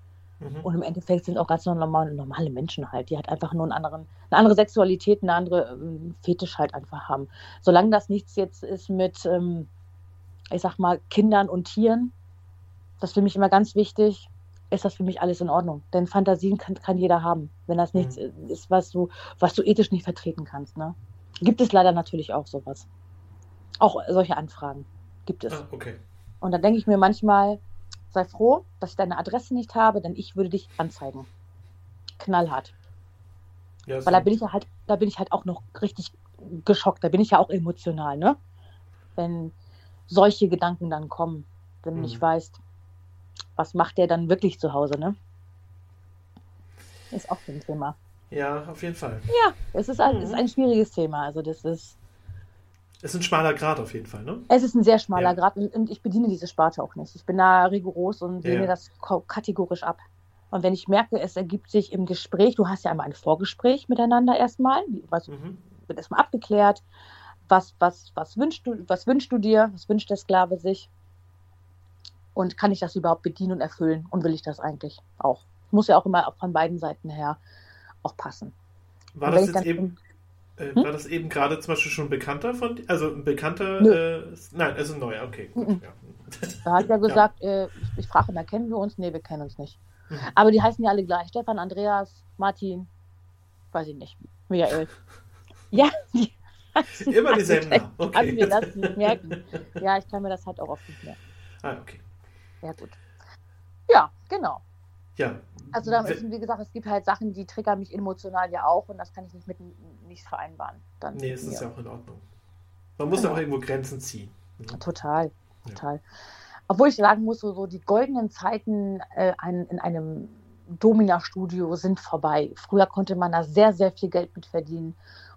Mhm. Und im Endeffekt sind auch ganz normale, normale Menschen halt, die halt einfach nur einen anderen, eine andere Sexualität, eine andere ähm, Fetisch halt einfach haben. Solange das nichts jetzt ist mit, ähm, ich sag mal, Kindern und Tieren, das ist für mich immer ganz wichtig ist das für mich alles in Ordnung. Denn Fantasien kann, kann jeder haben, wenn das nichts mhm. ist, was du, was du ethisch nicht vertreten kannst. Ne? Gibt es leider natürlich auch sowas. Auch solche Anfragen gibt es. Ah, okay. Und da denke ich mir manchmal, sei froh, dass ich deine Adresse nicht habe, denn ich würde dich anzeigen. Knallhart. Ja, Weil da bin ich ja halt, da bin ich halt auch noch richtig geschockt, da bin ich ja auch emotional, ne? Wenn solche Gedanken dann kommen, wenn du nicht mhm. weißt, was macht der dann wirklich zu Hause, ne? Ist auch ein Thema. Ja, auf jeden Fall. Ja, es ist ein, mhm. ist ein schwieriges Thema. Also das ist. Es ist ein schmaler Grad auf jeden Fall, ne? Es ist ein sehr schmaler ja. Grad und, ich bediene diese Sparte auch nicht. Ich bin da rigoros und lehne ja. das kategorisch ab. Und wenn ich merke, es ergibt sich im Gespräch, du hast ja einmal ein Vorgespräch miteinander erstmal, was mhm. wird erstmal abgeklärt, was, was, was wünschst du, was wünschst du dir, was wünscht der Sklave sich? Und kann ich das überhaupt bedienen und erfüllen? Und will ich das eigentlich auch? Muss ja auch immer von beiden Seiten her auch passen. War das jetzt eben, äh, hm? war das eben gerade zum Beispiel schon bekannter von, also ein bekannter, äh, nein, also ein neuer, okay. Gut, ja. Da hat er gesagt, ja. äh, ich, frage immer, kennen wir uns? Nee, wir kennen uns nicht. Mhm. Aber die heißen ja alle gleich. Stefan, Andreas, Martin, weiß ich nicht, Michael. ja, Immer dieselben Namen. Okay. Kann mir das nicht merken. Ja, ich kann mir das halt auch oft nicht merken. Ah, okay. Ja, gut. Ja, genau. Ja. Also da ist, wie gesagt, es gibt halt Sachen, die triggern mich emotional ja auch und das kann ich nicht mit nicht vereinbaren. Dann nee, es ist ja auch in Ordnung. Man muss genau. ja auch irgendwo Grenzen ziehen. Ne? Total, total. Ja. Obwohl ich sagen muss, so, so die goldenen Zeiten äh, ein, in einem Domina-Studio sind vorbei. Früher konnte man da sehr, sehr viel Geld mit verdienen.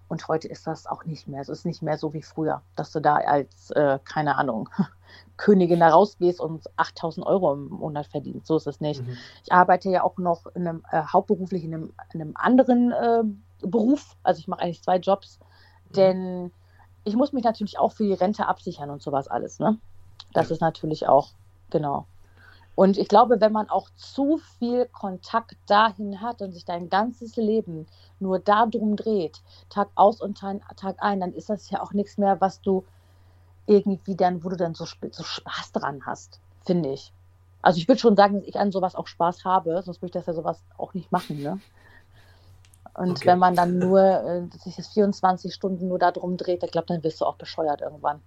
Und heute ist das auch nicht mehr. Es ist nicht mehr so wie früher, dass du da als, äh, keine Ahnung, Königin da rausgehst und 8000 Euro im Monat verdienst. So ist es nicht. Mhm. Ich arbeite ja auch noch in einem, äh, hauptberuflich in einem, in einem anderen äh, Beruf. Also ich mache eigentlich zwei Jobs, mhm. denn ich muss mich natürlich auch für die Rente absichern und sowas alles. Ne? Das ja. ist natürlich auch, genau. Und ich glaube, wenn man auch zu viel Kontakt dahin hat und sich dein ganzes Leben nur darum dreht, Tag aus und Tag ein, dann ist das ja auch nichts mehr, was du irgendwie dann, wo du dann so, so Spaß dran hast, finde ich. Also ich würde schon sagen, dass ich an sowas auch Spaß habe, sonst würde ich das ja sowas auch nicht machen, ne? Und okay. wenn man dann nur äh, sich das 24 Stunden nur darum dreht, ich glaube, dann wirst du auch bescheuert irgendwann.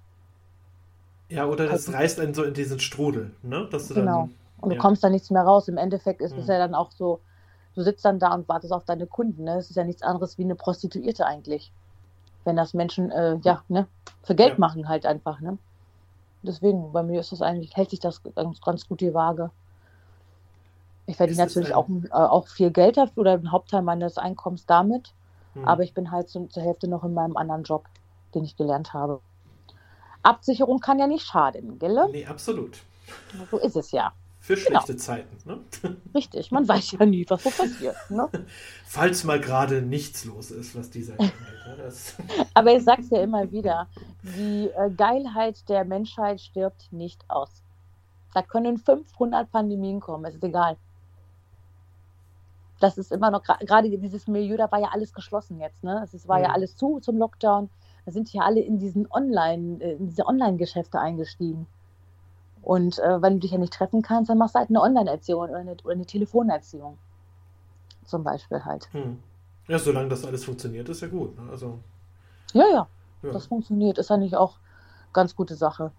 Ja, oder das also, reißt einen so in diesen Strudel, ne? Dass du genau. Dann, und du kommst da nichts mehr raus. Im Endeffekt ist es mhm. ja dann auch so, du sitzt dann da und wartest auf deine Kunden. Ne? Es ist ja nichts anderes wie eine Prostituierte eigentlich. Wenn das Menschen, äh, ja, ne, für Geld ja. machen halt einfach, ne? Deswegen, bei mir ist das eigentlich, hält sich das ganz, ganz gut die Waage. Ich verdiene natürlich auch, äh, auch viel Geld dafür oder einen Hauptteil meines Einkommens damit. Mhm. Aber ich bin halt so, zur Hälfte noch in meinem anderen Job, den ich gelernt habe. Absicherung kann ja nicht schaden, gell? Nee, absolut. So ist es ja. Für genau. schlechte genau. Zeiten. Ne? Richtig, man weiß ja nie, was so passiert. Ne? Falls mal gerade nichts los ist, was dieser? Aber ich sag's ja immer wieder, die äh, Geilheit der Menschheit stirbt nicht aus. Da können 500 Pandemien kommen, es ist egal. Das ist immer noch, gerade dieses Milieu, da war ja alles geschlossen jetzt. Ne? Es war mhm. ja alles zu zum Lockdown. Da sind ja alle in diesen Online, äh, in diese Online-Geschäfte eingestiegen. Und äh, wenn du dich ja nicht treffen kannst, dann machst du halt eine Online-Erziehung oder eine, oder eine Telefonerziehung. Zum Beispiel halt. Hm. Ja, solange das alles funktioniert, ist ja gut. Ne? Also, ja, ja, ja, das funktioniert. Ist eigentlich auch ganz gute Sache.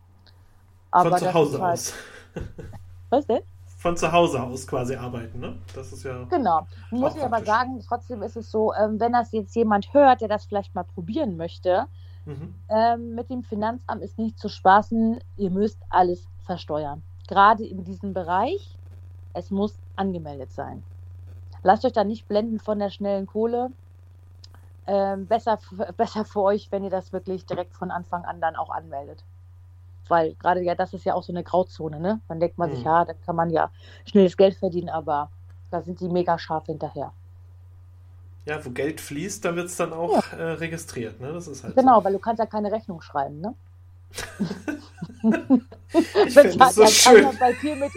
Aber Von zu Hause halt... aus. Was denn? Von zu Hause aus quasi arbeiten, ne? Das ist ja. Genau. Muss ich aber sagen, trotzdem ist es so, ähm, wenn das jetzt jemand hört, der das vielleicht mal probieren möchte, mhm. ähm, mit dem Finanzamt ist nicht zu spaßen. Ihr müsst alles versteuern. Gerade in diesem Bereich, es muss angemeldet sein. Lasst euch da nicht blenden von der schnellen Kohle. Ähm, besser, besser für euch, wenn ihr das wirklich direkt von Anfang an dann auch anmeldet. Weil gerade ja, das ist ja auch so eine Grauzone, ne? Dann denkt man mhm. sich, ja, da kann man ja schnelles Geld verdienen, aber da sind die mega scharf hinterher. Ja, wo Geld fließt, da wird es dann auch ja. äh, registriert, ne? Das ist halt genau, so. weil du kannst ja keine Rechnung schreiben, ne? Ich fände es so schön. Bei dir mit.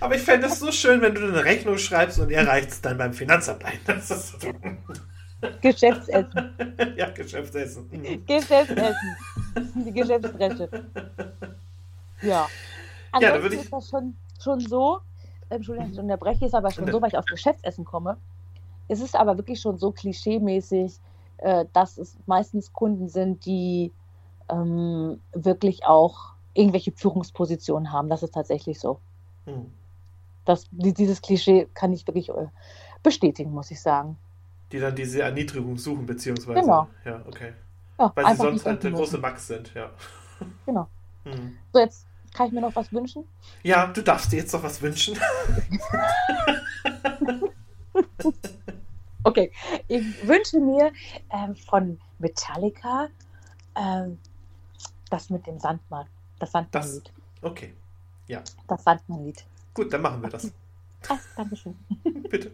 Aber ich fände es so schön, wenn du eine Rechnung schreibst und er reicht es dann beim Finanzamt ein. Geschäftsessen. Ja, Geschäftsessen. Mhm. Geschäftsessen. Die Geschäftsbreche. Ja. Ansonsten ja, da ich... ist das schon, schon so, Entschuldigung, ich unterbreche es aber schon so, weil ich auf Geschäftsessen komme. Es ist aber wirklich schon so klischeemäßig, äh, dass es meistens Kunden sind, die ähm, wirklich auch irgendwelche Führungspositionen haben. Das ist tatsächlich so. Hm. Das, dieses Klischee kann ich wirklich äh, bestätigen, muss ich sagen. Die dann diese Erniedrigung suchen, beziehungsweise. Genau. Ja, okay. Ja, Weil sie sonst halt der große Max sind, ja. Genau. Hm. So, jetzt kann ich mir noch was wünschen? Ja, du darfst dir jetzt noch was wünschen. okay, ich wünsche mir ähm, von Metallica ähm, das mit dem Sandmann. Das Sandmannlied. Okay. Ja. Das Sandmannlied. Gut, dann machen wir das. Ach, Dankeschön. Bitte.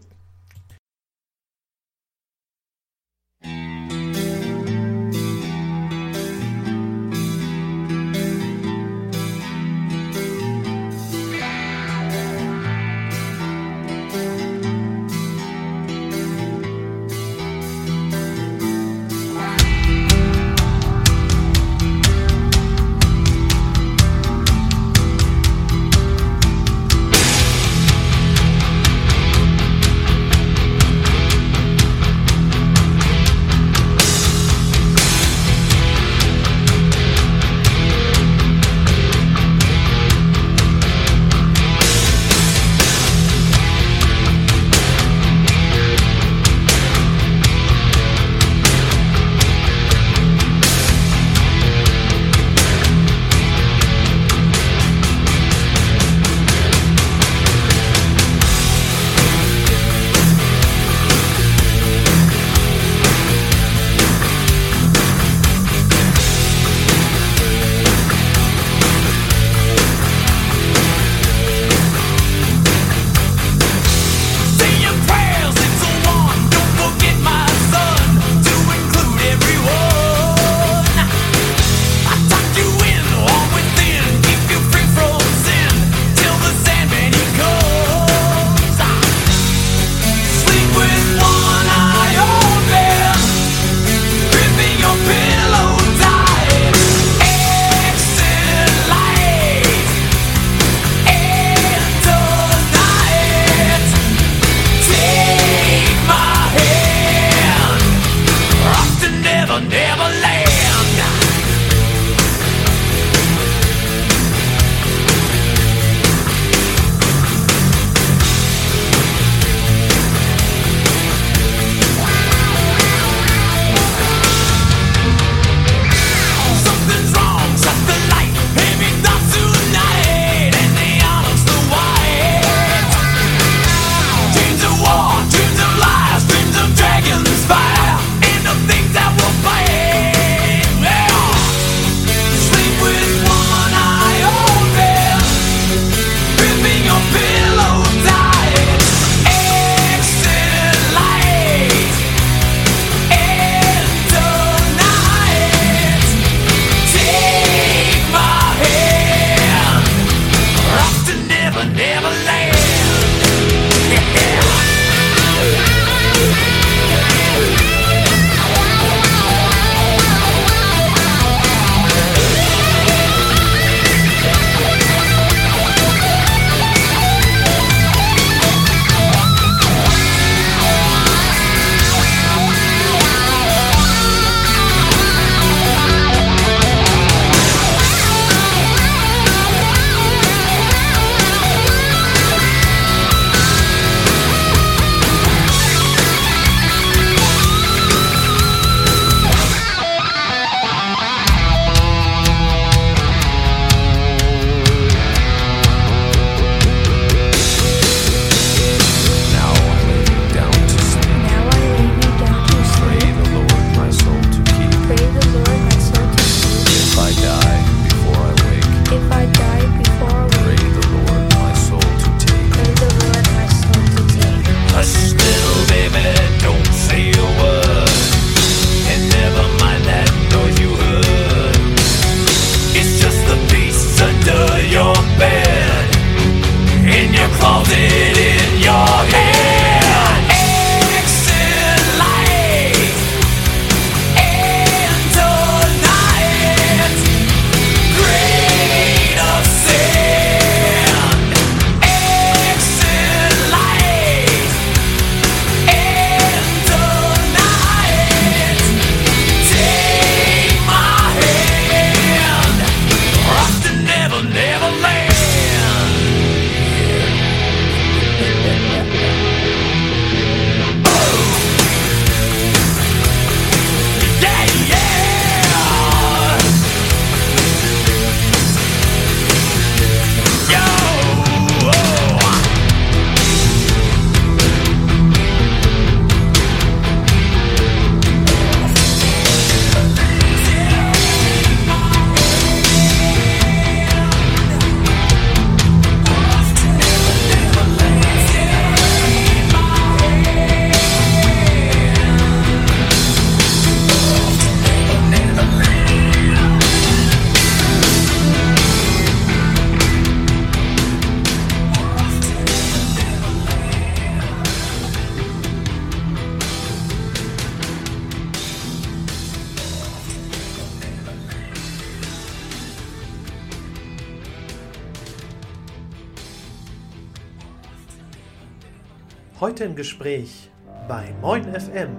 Heute im Gespräch bei Moin FM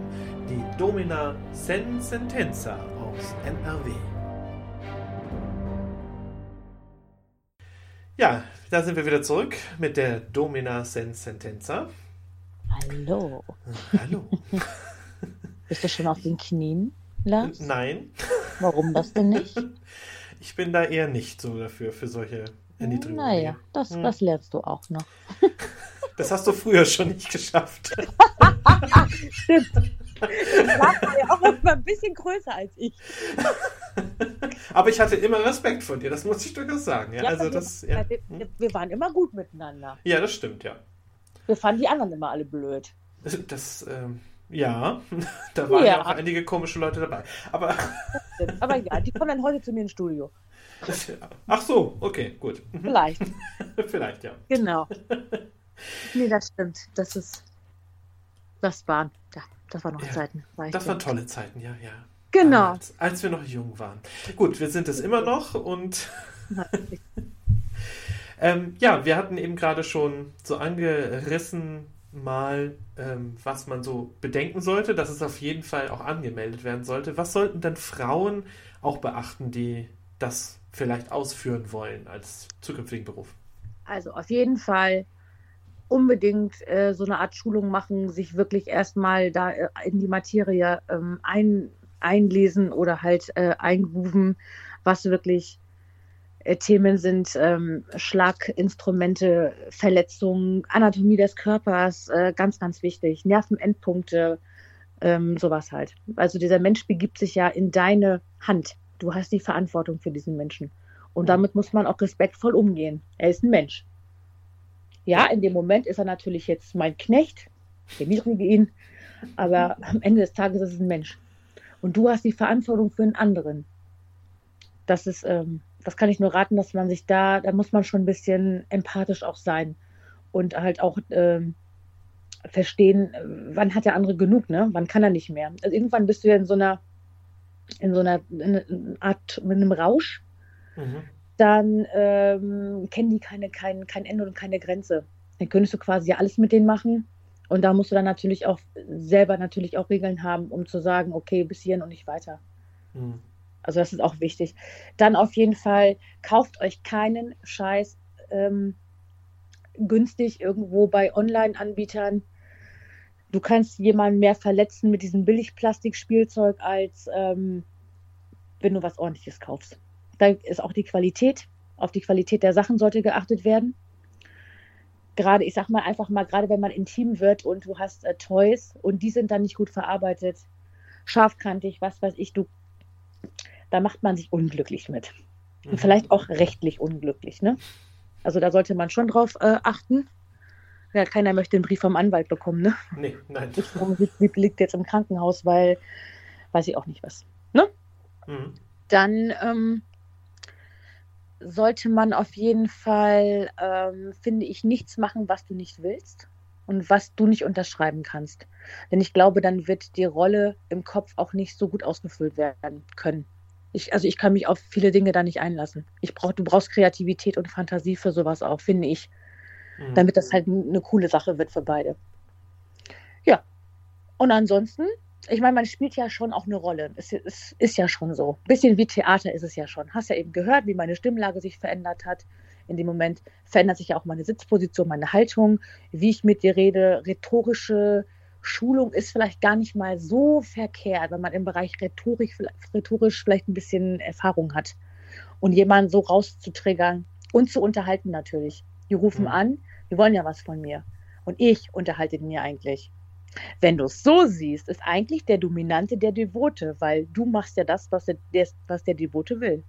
die Domina Sen Sentenza aus NRW. Ja, da sind wir wieder zurück mit der Domina Sen Sentenza. Hallo. Hallo. Bist du schon auf den Knien, Lars? Nein. Warum das denn nicht? Ich bin da eher nicht so dafür, für solche Erniedrigungen. Naja, das, hm. das lernst du auch noch. Das hast du früher schon nicht geschafft. Stimmt. Lars war ja auch immer ein bisschen größer als ich. Aber ich hatte immer Respekt vor dir, das muss ich durchaus sagen. Ja, ja also das, ja. Wir, wir, waren immer gut miteinander. Ja, das stimmt, ja. Wir fanden die anderen immer alle blöd. Das, ähm, ja, da waren ja. ja. auch einige komische Leute dabei. Aber, Aber ja, die kommen dann heute zu mir ins Studio. Ach so, okay, gut. Mhm. Vielleicht. Vielleicht, ja. Genau. Nee, das stimmt. Das ist. Das waren. Ja, das waren noch ja, Zeiten. War das waren tolle Zeiten, ja, ja. Genau. Damals, als wir noch jung waren. Gut, wir sind es immer noch und. ähm, ja, wir hatten eben gerade schon so angerissen, mal, ähm, was man so bedenken sollte, dass es auf jeden Fall auch angemeldet werden sollte. Was sollten denn Frauen auch beachten, die das vielleicht ausführen wollen als zukünftigen Beruf? Also auf jeden Fall unbedingt äh, so eine Art Schulung machen, sich wirklich erstmal da äh, in die Materie ähm, ein, einlesen oder halt äh, eingrooven, was wirklich äh, Themen sind ähm, Schlaginstrumente, Verletzungen, Anatomie des Körpers, äh, ganz, ganz wichtig, Nervenendpunkte, ähm, sowas halt. Also dieser Mensch begibt sich ja in deine Hand. Du hast die Verantwortung für diesen Menschen. Und damit muss man auch respektvoll umgehen. Er ist ein Mensch. Ja, in dem Moment ist er natürlich jetzt mein Knecht, erniedrige ihn, aber am Ende des Tages ist es ein Mensch. Und du hast die Verantwortung für einen anderen. Das ist, ähm, das kann ich nur raten, dass man sich da, da muss man schon ein bisschen empathisch auch sein und halt auch ähm, verstehen, wann hat der andere genug, ne? Wann kann er nicht mehr? Also irgendwann bist du ja in so einer, in so einer in einer Art, mit einem Rausch. Mhm. Dann ähm, kennen die keine, kein, kein Ende und keine Grenze. Dann könntest du quasi alles mit denen machen. Und da musst du dann natürlich auch selber natürlich auch Regeln haben, um zu sagen, okay, bis hierhin und nicht weiter. Mhm. Also das ist auch wichtig. Dann auf jeden Fall kauft euch keinen Scheiß ähm, günstig irgendwo bei Online-Anbietern. Du kannst jemanden mehr verletzen mit diesem Billigplastikspielzeug, als ähm, wenn du was ordentliches kaufst. Da ist auch die Qualität. Auf die Qualität der Sachen sollte geachtet werden. Gerade, ich sag mal einfach mal, gerade wenn man intim wird und du hast äh, Toys und die sind dann nicht gut verarbeitet, scharfkantig, was weiß ich, du da macht man sich unglücklich mit. Und mhm. vielleicht auch rechtlich unglücklich. Ne? Also da sollte man schon drauf äh, achten. Ja, keiner möchte einen Brief vom Anwalt bekommen, ne? Nee, nein. Sie liegt jetzt im Krankenhaus, weil weiß ich auch nicht was. Ne? Mhm. Dann ähm, sollte man auf jeden Fall, ähm, finde ich, nichts machen, was du nicht willst und was du nicht unterschreiben kannst. Denn ich glaube, dann wird die Rolle im Kopf auch nicht so gut ausgefüllt werden können. Ich, also ich kann mich auf viele Dinge da nicht einlassen. Ich brauch, du brauchst Kreativität und Fantasie für sowas auch, finde ich. Mhm. Damit das halt eine coole Sache wird für beide. Ja. Und ansonsten, ich meine, man spielt ja schon auch eine Rolle. Es, es ist ja schon so. Ein bisschen wie Theater ist es ja schon. Hast ja eben gehört, wie meine Stimmlage sich verändert hat. In dem Moment verändert sich ja auch meine Sitzposition, meine Haltung, wie ich mit dir rede, rhetorische Schulung ist vielleicht gar nicht mal so verkehrt, wenn man im Bereich Rhetorik, rhetorisch vielleicht ein bisschen Erfahrung hat. Und jemanden so rauszutriggern und zu unterhalten natürlich. Die rufen mhm. an, die wollen ja was von mir. Und ich unterhalte den ja eigentlich. Wenn du es so siehst, ist eigentlich der Dominante der Devote, weil du machst ja das, was der, was der Devote will.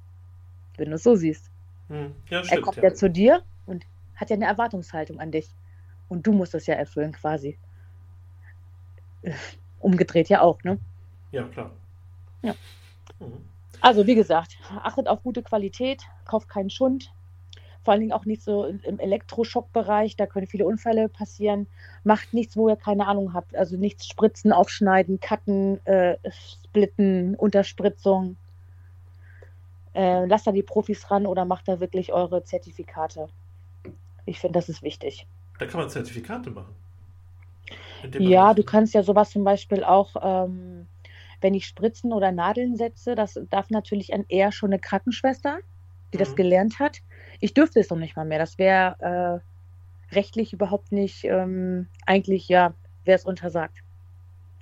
Wenn du es so siehst. Mhm. Ja, stimmt, er kommt ja. ja zu dir und hat ja eine Erwartungshaltung an dich. Und du musst das ja erfüllen quasi umgedreht ja auch, ne? Ja, klar. Ja. Mhm. Also, wie gesagt, achtet auf gute Qualität, kauft keinen Schund. Vor allen Dingen auch nicht so im Elektroschockbereich, da können viele Unfälle passieren. Macht nichts, wo ihr keine Ahnung habt. Also nichts spritzen, aufschneiden, cutten, äh, splitten, Unterspritzung. Äh, lasst da die Profis ran oder macht da wirklich eure Zertifikate. Ich finde, das ist wichtig. Da kann man Zertifikate machen. Ja, Bereich. du kannst ja sowas zum Beispiel auch, ähm, wenn ich Spritzen oder Nadeln setze, das darf natürlich an eher schon eine Krankenschwester, die mhm. das gelernt hat. Ich dürfte es noch nicht mal mehr. Das wäre äh, rechtlich überhaupt nicht, ähm, eigentlich ja, wäre es untersagt.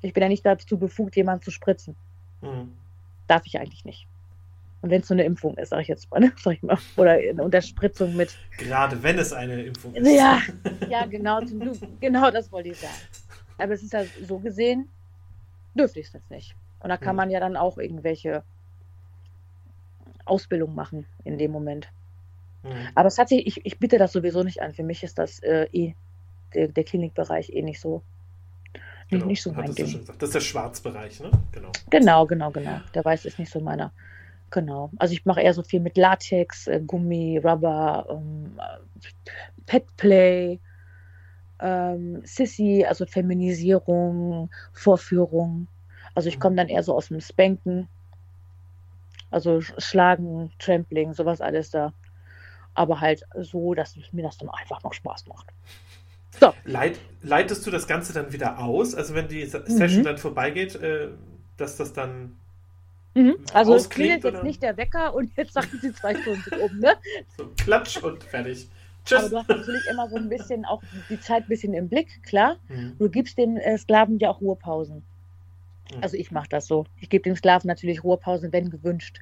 Ich bin ja nicht dazu befugt, jemanden zu spritzen. Mhm. Darf ich eigentlich nicht. Und wenn es so eine Impfung ist, sage ich jetzt mal, ne? sag ich mal, oder eine Unterspritzung mit. Gerade wenn es eine Impfung ist. Ja, ja genau, genau das wollte ich sagen. Aber es ist ja so gesehen, dürfte ich es jetzt nicht. Und da kann mhm. man ja dann auch irgendwelche Ausbildung machen in dem Moment. Mhm. Aber es hat sich, ich, ich bitte das sowieso nicht an. Für mich ist das äh, eh, der, der Klinikbereich eh nicht so. Genau. Nicht, so mein Ding. Das ist der Schwarzbereich, ne? Genau. Genau, genau, genau. Der Weiß ist nicht so meiner. Genau. Also ich mache eher so viel mit Latex, äh, Gummi, Rubber, ähm, Petplay, ähm, Sissy, also Feminisierung, Vorführung. Also ich mhm. komme dann eher so aus dem Spanken. Also Schlagen, Trampling, sowas alles da. Aber halt so, dass mir das dann einfach noch Spaß macht. So. Leit, leitest du das Ganze dann wieder aus? Also wenn die Session mhm. dann vorbeigeht, äh, dass das dann Mhm. Also es klingelt jetzt nicht der Wecker und jetzt sagen sie zwei Stunden oben, ne? So, klatsch und fertig. Tschüss. Aber du hast natürlich immer so ein bisschen auch die Zeit ein bisschen im Blick, klar. Mhm. Du gibst den äh, Sklaven ja auch Ruhepausen. Mhm. Also ich mache das so. Ich gebe dem Sklaven natürlich Ruhepausen, wenn gewünscht.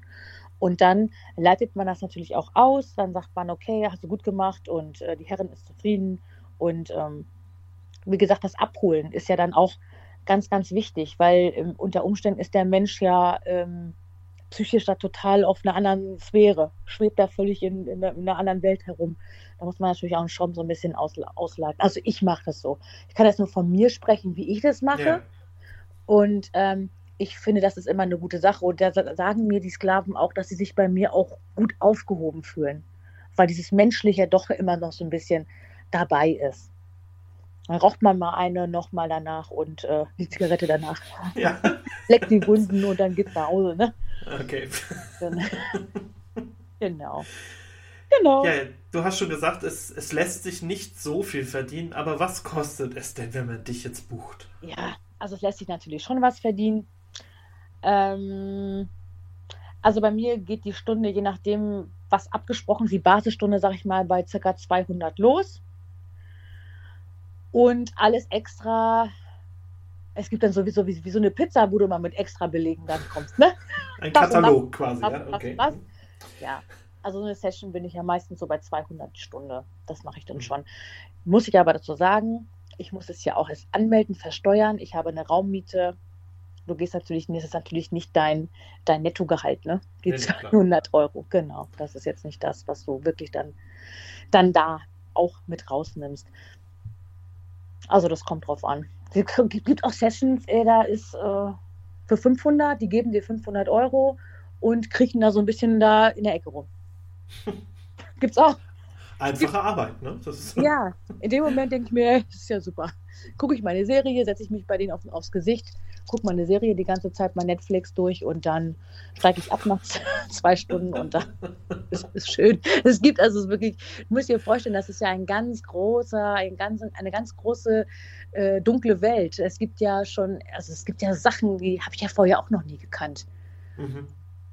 Und dann leitet man das natürlich auch aus. Dann sagt man, okay, hast du gut gemacht und äh, die Herrin ist zufrieden. Und ähm, wie gesagt, das Abholen ist ja dann auch ganz, ganz wichtig, weil ähm, unter Umständen ist der Mensch ja ähm, psychisch da total auf einer anderen Sphäre, schwebt da völlig in, in, in, einer anderen Welt herum. Da muss man natürlich auch schon so ein bisschen aus, ausleiten. Also ich mache das so. Ich kann jetzt nur von mir sprechen, wie ich das mache. Ja. Und ähm, ich finde, das ist immer eine gute Sache. Und da sagen mir die Sklaven auch, dass sie sich bei mir auch gut aufgehoben fühlen. Weil dieses Menschliche doch immer noch so ein bisschen dabei ist. Dann raucht man mal eine nochmal danach und äh, die Zigarette danach. Ja. Leckt die Wunden und dann geht's nach Hause, ne? Okay. genau. Genau. Ja, du hast schon gesagt, es, es lässt sich nicht so viel verdienen, aber was kostet es denn, wenn man dich jetzt bucht? Ja, also es lässt sich natürlich schon was verdienen. Ähm, also bei mir geht die Stunde, je nachdem, was abgesprochen ist, die Basisstunde, sag ich mal, bei ca. 200 los. Und alles extra, es gibt dann sowieso wie, wie so eine Pizza, wo du mal mit extra Belegen dann kommst. Ne? Ein Katalog quasi, ja? Okay. Was, ja, also so eine Session bin ich ja meistens so bei 200 Stunden. Das mache ich dann mhm. schon. Muss ich aber dazu sagen, ich muss es ja auch erst anmelden, versteuern. Ich habe eine Raummiete. Du gehst natürlich, das ist natürlich nicht dein, dein Nettogehalt, ne? Die nee, 200 Euro, genau. Das ist jetzt nicht das, was du wirklich dann, dann da auch mit rausnimmst. Also das kommt drauf an. Es gibt auch Sessions, ey, da ist äh, für 500, die geben dir 500 Euro und kriechen da so ein bisschen da in der Ecke rum. Gibt's auch. Einfache Arbeit, ne? ja, in dem Moment denke ich mir, das ist ja super. Gucke ich meine Serie, setze ich mich bei denen auf, aufs Gesicht, gucke meine Serie die ganze Zeit mal Netflix durch und dann steige ich ab nach zwei Stunden und dann ist es schön. Es gibt also es wirklich, du musst dir vorstellen, das ist ja ein ganz großer, ein ganz, eine ganz große äh, dunkle Welt. Es gibt ja schon, also es gibt ja Sachen, die habe ich ja vorher auch noch nie gekannt. Mhm.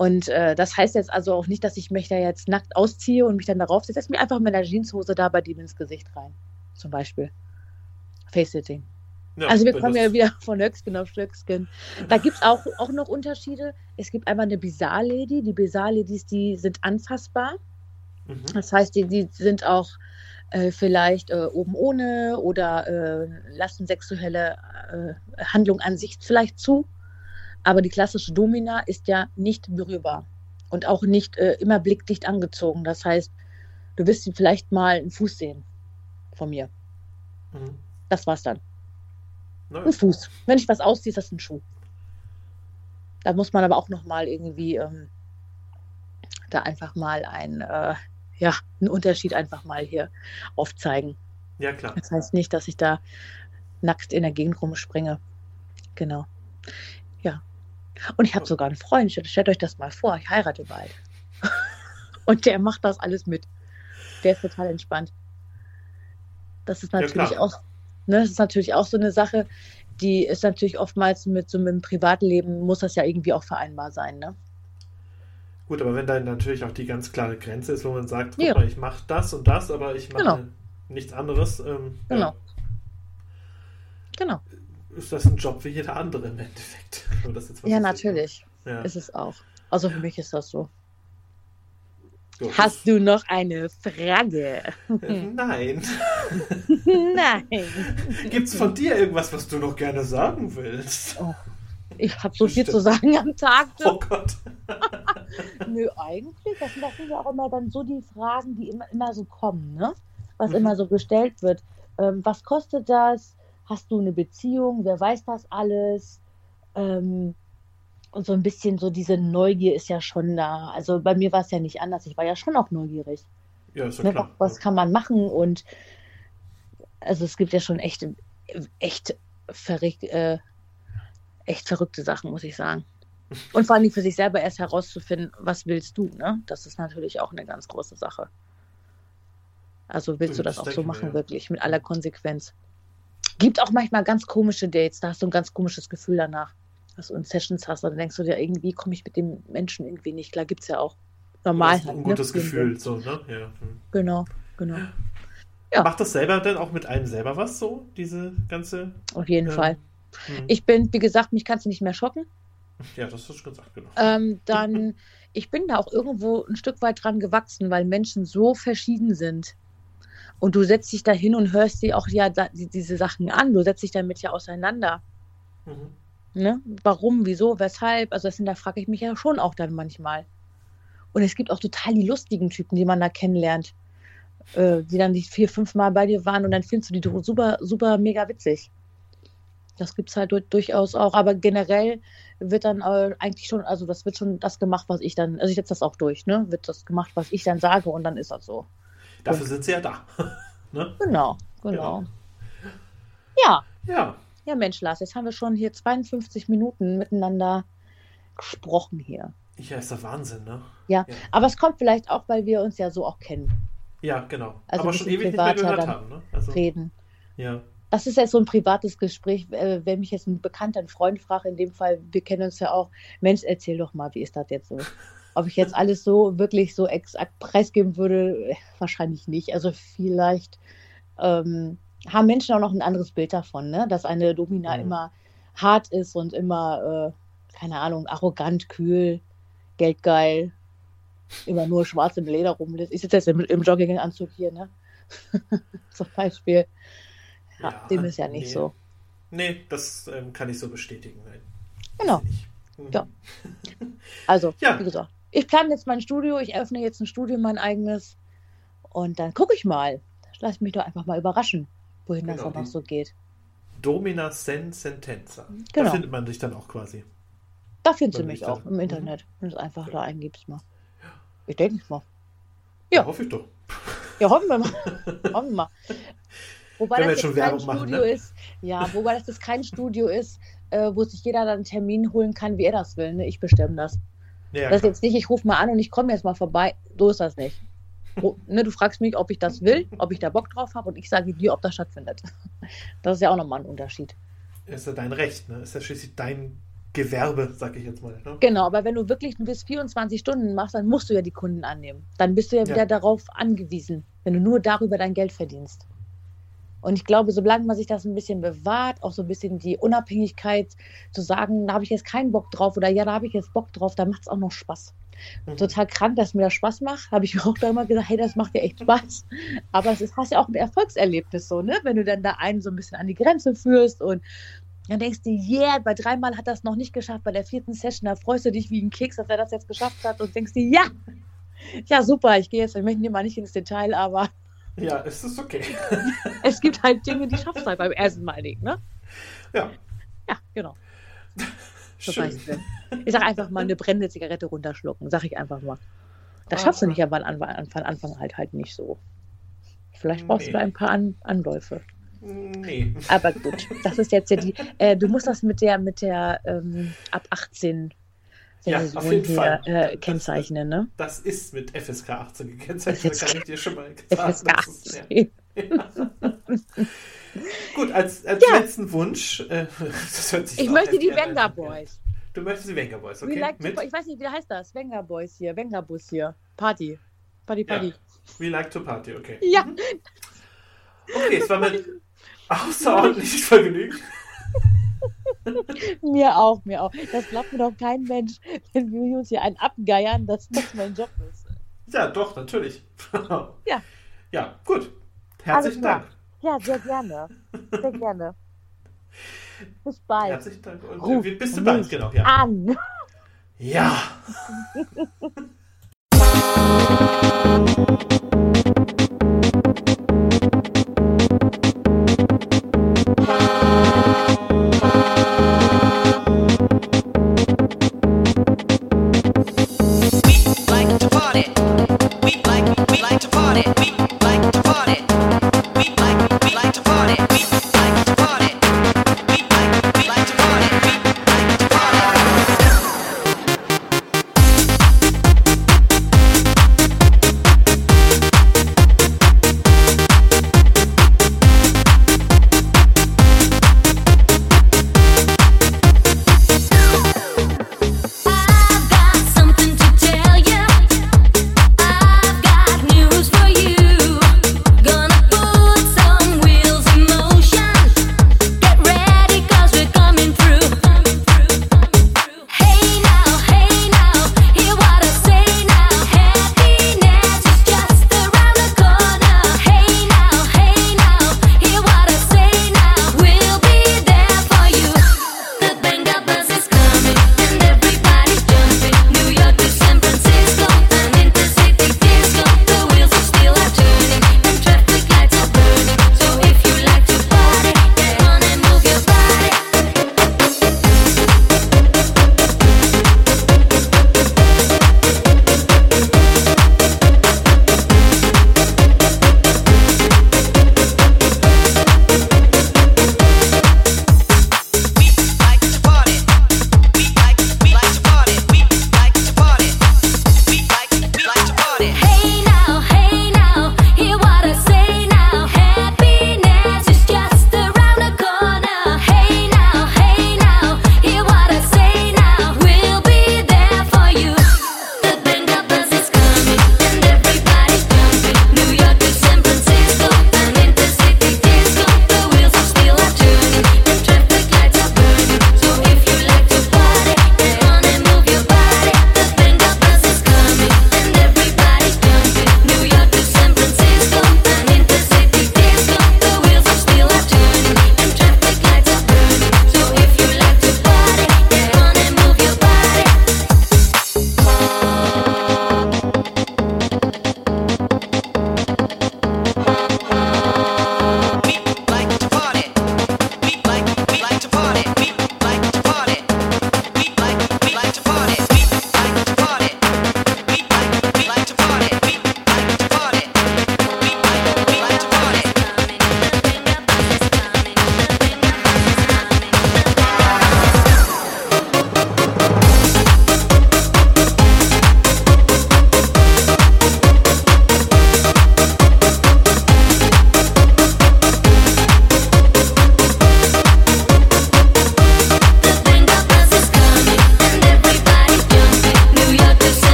Und äh, das heißt jetzt also auch nicht, dass ich mich da jetzt nackt ausziehe und mich dann darauf setze. Setze mir einfach mit einer Jeanshose da bei dem ins Gesicht rein. Zum Beispiel. Face-Sitting. Ja, also wir kommen ja wieder von Höckskin auf Stöckskin. Da gibt es auch, auch noch Unterschiede. Es gibt einmal eine Bizarre-Lady. Die Bizarre-Ladies, die sind anfassbar. Mhm. Das heißt, die, die sind auch äh, vielleicht äh, oben ohne oder äh, lassen sexuelle äh, Handlung an sich vielleicht zu. Aber die klassische Domina ist ja nicht berührbar und auch nicht äh, immer blickdicht angezogen. Das heißt, du wirst vielleicht mal einen Fuß sehen von mir. Mhm. Das war's dann. Nein. Ein Fuß. Wenn ich was ausziehe, ist das ein Schuh. Da muss man aber auch noch mal irgendwie ähm, da einfach mal ein, äh, ja, einen Unterschied einfach mal hier aufzeigen. Ja, klar. Das heißt nicht, dass ich da nackt in der Gegend rumspringe. Genau. Ja. Und ich habe sogar einen Freund, stellt euch das mal vor, ich heirate bald. Und der macht das alles mit. Der ist total entspannt. Das ist natürlich ja, auch Ne, das ist natürlich auch so eine Sache, die ist natürlich oftmals mit so einem Privatleben, muss das ja irgendwie auch vereinbar sein. Ne? Gut, aber wenn dann natürlich auch die ganz klare Grenze ist, wo man sagt, ja. mal, ich mache das und das, aber ich mache genau. nichts anderes. Ähm, genau. Ja. Genau. Ist das ein Job wie jeder andere im Endeffekt? ja, natürlich. Ja. Ist es auch. Also für mich ist das so. So, Hast du noch eine Frage? Äh, nein. Nein. Gibt es von dir irgendwas, was du noch gerne sagen willst? Oh, ich habe so viel zu sagen am Tag. Oh Gott. Nö, eigentlich, das sind, das sind ja auch immer dann so die Fragen, die immer, immer so kommen, ne? Was mhm. immer so gestellt wird. Ähm, was kostet das? Hast du eine Beziehung? Wer weiß das alles? Ähm, und so ein bisschen so diese Neugier ist ja schon da. Also bei mir war es ja nicht anders. Ich war ja schon auch neugierig. Ja, ist ja ne, klar. Was kann man machen? Und also es gibt ja schon echt, echt, verrückt, äh, echt verrückte Sachen, muss ich sagen. Und vor allem für sich selber erst herauszufinden, was willst du, ne? Das ist natürlich auch eine ganz große Sache. Also willst du das auch so machen, ja. wirklich, mit aller Konsequenz. Gibt auch manchmal ganz komische Dates, da hast du ein ganz komisches Gefühl danach dass du in Sessions hast, dann denkst du dir, irgendwie komme ich mit dem Menschen irgendwie nicht klar. Gibt es ja auch normal. Das ist ein halt, gutes ne? Gefühl, so, ne? Ja. Hm. Genau, genau. Ja. Macht das selber denn auch mit einem selber was so, diese ganze? Auf jeden ähm, Fall. Hm. Ich bin, wie gesagt, mich kannst du nicht mehr schocken. Ja, das hast du gesagt, genau. Ähm, dann, ich bin da auch irgendwo ein Stück weit dran gewachsen, weil Menschen so verschieden sind. Und du setzt dich da hin und hörst dir auch ja diese Sachen an. Du setzt dich damit ja auseinander. Mhm. Ne? Warum, wieso, weshalb? Also das sind, da frage ich mich ja schon auch dann manchmal. Und es gibt auch total die lustigen Typen, die man da kennenlernt, äh, die dann die vier, fünf Mal bei dir waren und dann findest du die super, super mega witzig. Das gibt es halt durchaus auch. Aber generell wird dann äh, eigentlich schon, also das wird schon das gemacht, was ich dann, also ich setze das auch durch, ne? Wird das gemacht, was ich dann sage und dann ist das so. Dafür sind sie ja da. ne? Genau, genau. Ja. Ja. Ja, Mensch, Lars, jetzt haben wir schon hier 52 Minuten miteinander gesprochen hier. Ja, ist doch Wahnsinn, ne? Ja, ja, aber es kommt vielleicht auch, weil wir uns ja so auch kennen. Ja, genau. Also aber schon ewig nicht mehr gehört haben, ne? Also, reden. Ja. Das ist jetzt so ein privates Gespräch. Äh, wenn mich jetzt ein Bekannter, ein Freund fragt, in dem Fall, wir kennen uns ja auch, Mensch, erzähl doch mal, wie ist das jetzt so? Ob ich jetzt alles so wirklich so exakt preisgeben würde, wahrscheinlich nicht. Also vielleicht ähm, haben Menschen auch noch ein anderes Bild davon, ne? dass eine Domina mhm. immer hart ist und immer, äh, keine Ahnung, arrogant, kühl, geldgeil, immer nur schwarz im Leder rumlässt. Ich sitze jetzt im, im Jogginganzug hier, ne? Zum Beispiel. Ja, ja, dem ist ja nicht nee. so. Nee, das ähm, kann ich so bestätigen. Nein. Genau. Mhm. Ja. Also, ja. wie gesagt, ich plane jetzt mein Studio, ich öffne jetzt ein Studio, mein eigenes. Und dann gucke ich mal. Lass mich doch einfach mal überraschen wohin genau, das auch noch so geht. Domina Sen Sentenza. Genau. Da findet man dich dann auch quasi. Da findest du mich auch im Internet. Wenn du es einfach ja. da eingibst mal. Ich denke mal. Ja. ja. Hoffe ich doch. Ja, hoffen wir mal. hoffen wir mal. Wobei Wenn das jetzt kein Studio machen, ne? ist, ja, wobei das jetzt kein Studio ist, äh, wo sich jeder dann einen Termin holen kann, wie er das will. Ne? Ich bestimme das. Ja, das ist jetzt nicht, ich rufe mal an und ich komme jetzt mal vorbei. So ist das nicht ne, du fragst mich, ob ich das will, ob ich da Bock drauf habe und ich sage dir, ob das stattfindet. Das ist ja auch nochmal ein Unterschied. Ist ja dein Recht, ne? Ist ja schließlich dein Gewerbe, sag ich jetzt mal. Ne? Genau, aber wenn du wirklich bis 24 Stunden machst, dann musst du ja die Kunden annehmen. Dann bist du ja, ja. wieder darauf angewiesen, wenn du nur darüber dein Geld verdienst. Und ich glaube, solange man sich das ein bisschen bewahrt, auch so ein bisschen die Unabhängigkeit zu sagen, da habe ich jetzt keinen Bock drauf oder ja, da habe ich jetzt Bock drauf, dann macht es auch noch Spaß. Mhm. Total krank, dass mir das Spaß macht. Habe ich mir auch da mal gesagt, hey, das macht dir echt Spaß. Aber es ist, hast ja auch ein Erfolgserlebnis so, ne? Wenn du dann da einen so ein bisschen an die Grenze führst und dann denkst du, yeah, bei dreimal hat das noch nicht geschafft, bei der vierten Session, da freust du dich wie ein Keks, dass er das jetzt geschafft hat und denkst dir, ja, ja, super, ich gehe jetzt, ich möchte mal nicht ins Detail, aber. Ja, es ist okay. es gibt halt Dinge, die schaffst du halt beim ersten Mal nicht, ne? Ja. Ja, genau. Schön. Ich sage einfach mal eine brennende Zigarette runterschlucken, sag ich einfach mal. Das schaffst du nicht aber an Anfang, Anfang halt halt nicht so. Vielleicht brauchst nee. du da ein paar an Anläufe. Nee. Aber gut, das ist jetzt ja die. Äh, du musst das mit der mit der ähm, ab 18 ja, auf jeden Fall. Äh, kennzeichnen, ne? Das ist mit FSK 18 gekennzeichnet, kann ich dir schon mal sagen. FSK 18. Ist, ja. Gut, als, als ja. letzten Wunsch, äh, das hört sich Ich möchte die Venga Boys. Du möchtest die Venga Boys, okay? Like Mit? To, ich weiß nicht, wie heißt das? Venga Boys hier, Venga Bus hier. Party. Party, Party. Ja. We like to party, okay. Ja. Mhm. Okay, es war mir außerordentlich Vergnügen. mir auch, mir auch. Das glaubt mir doch kein Mensch, wenn wir uns hier einen abgeiern, dass das mein Job ist. Ja, doch, natürlich. ja. Ja, gut. Herzlichen Dank. Ja, sehr gerne. Sehr gerne. Bis bald. Herzlichen Dank und Ruf bis bald, genau. Ja. An. Ja.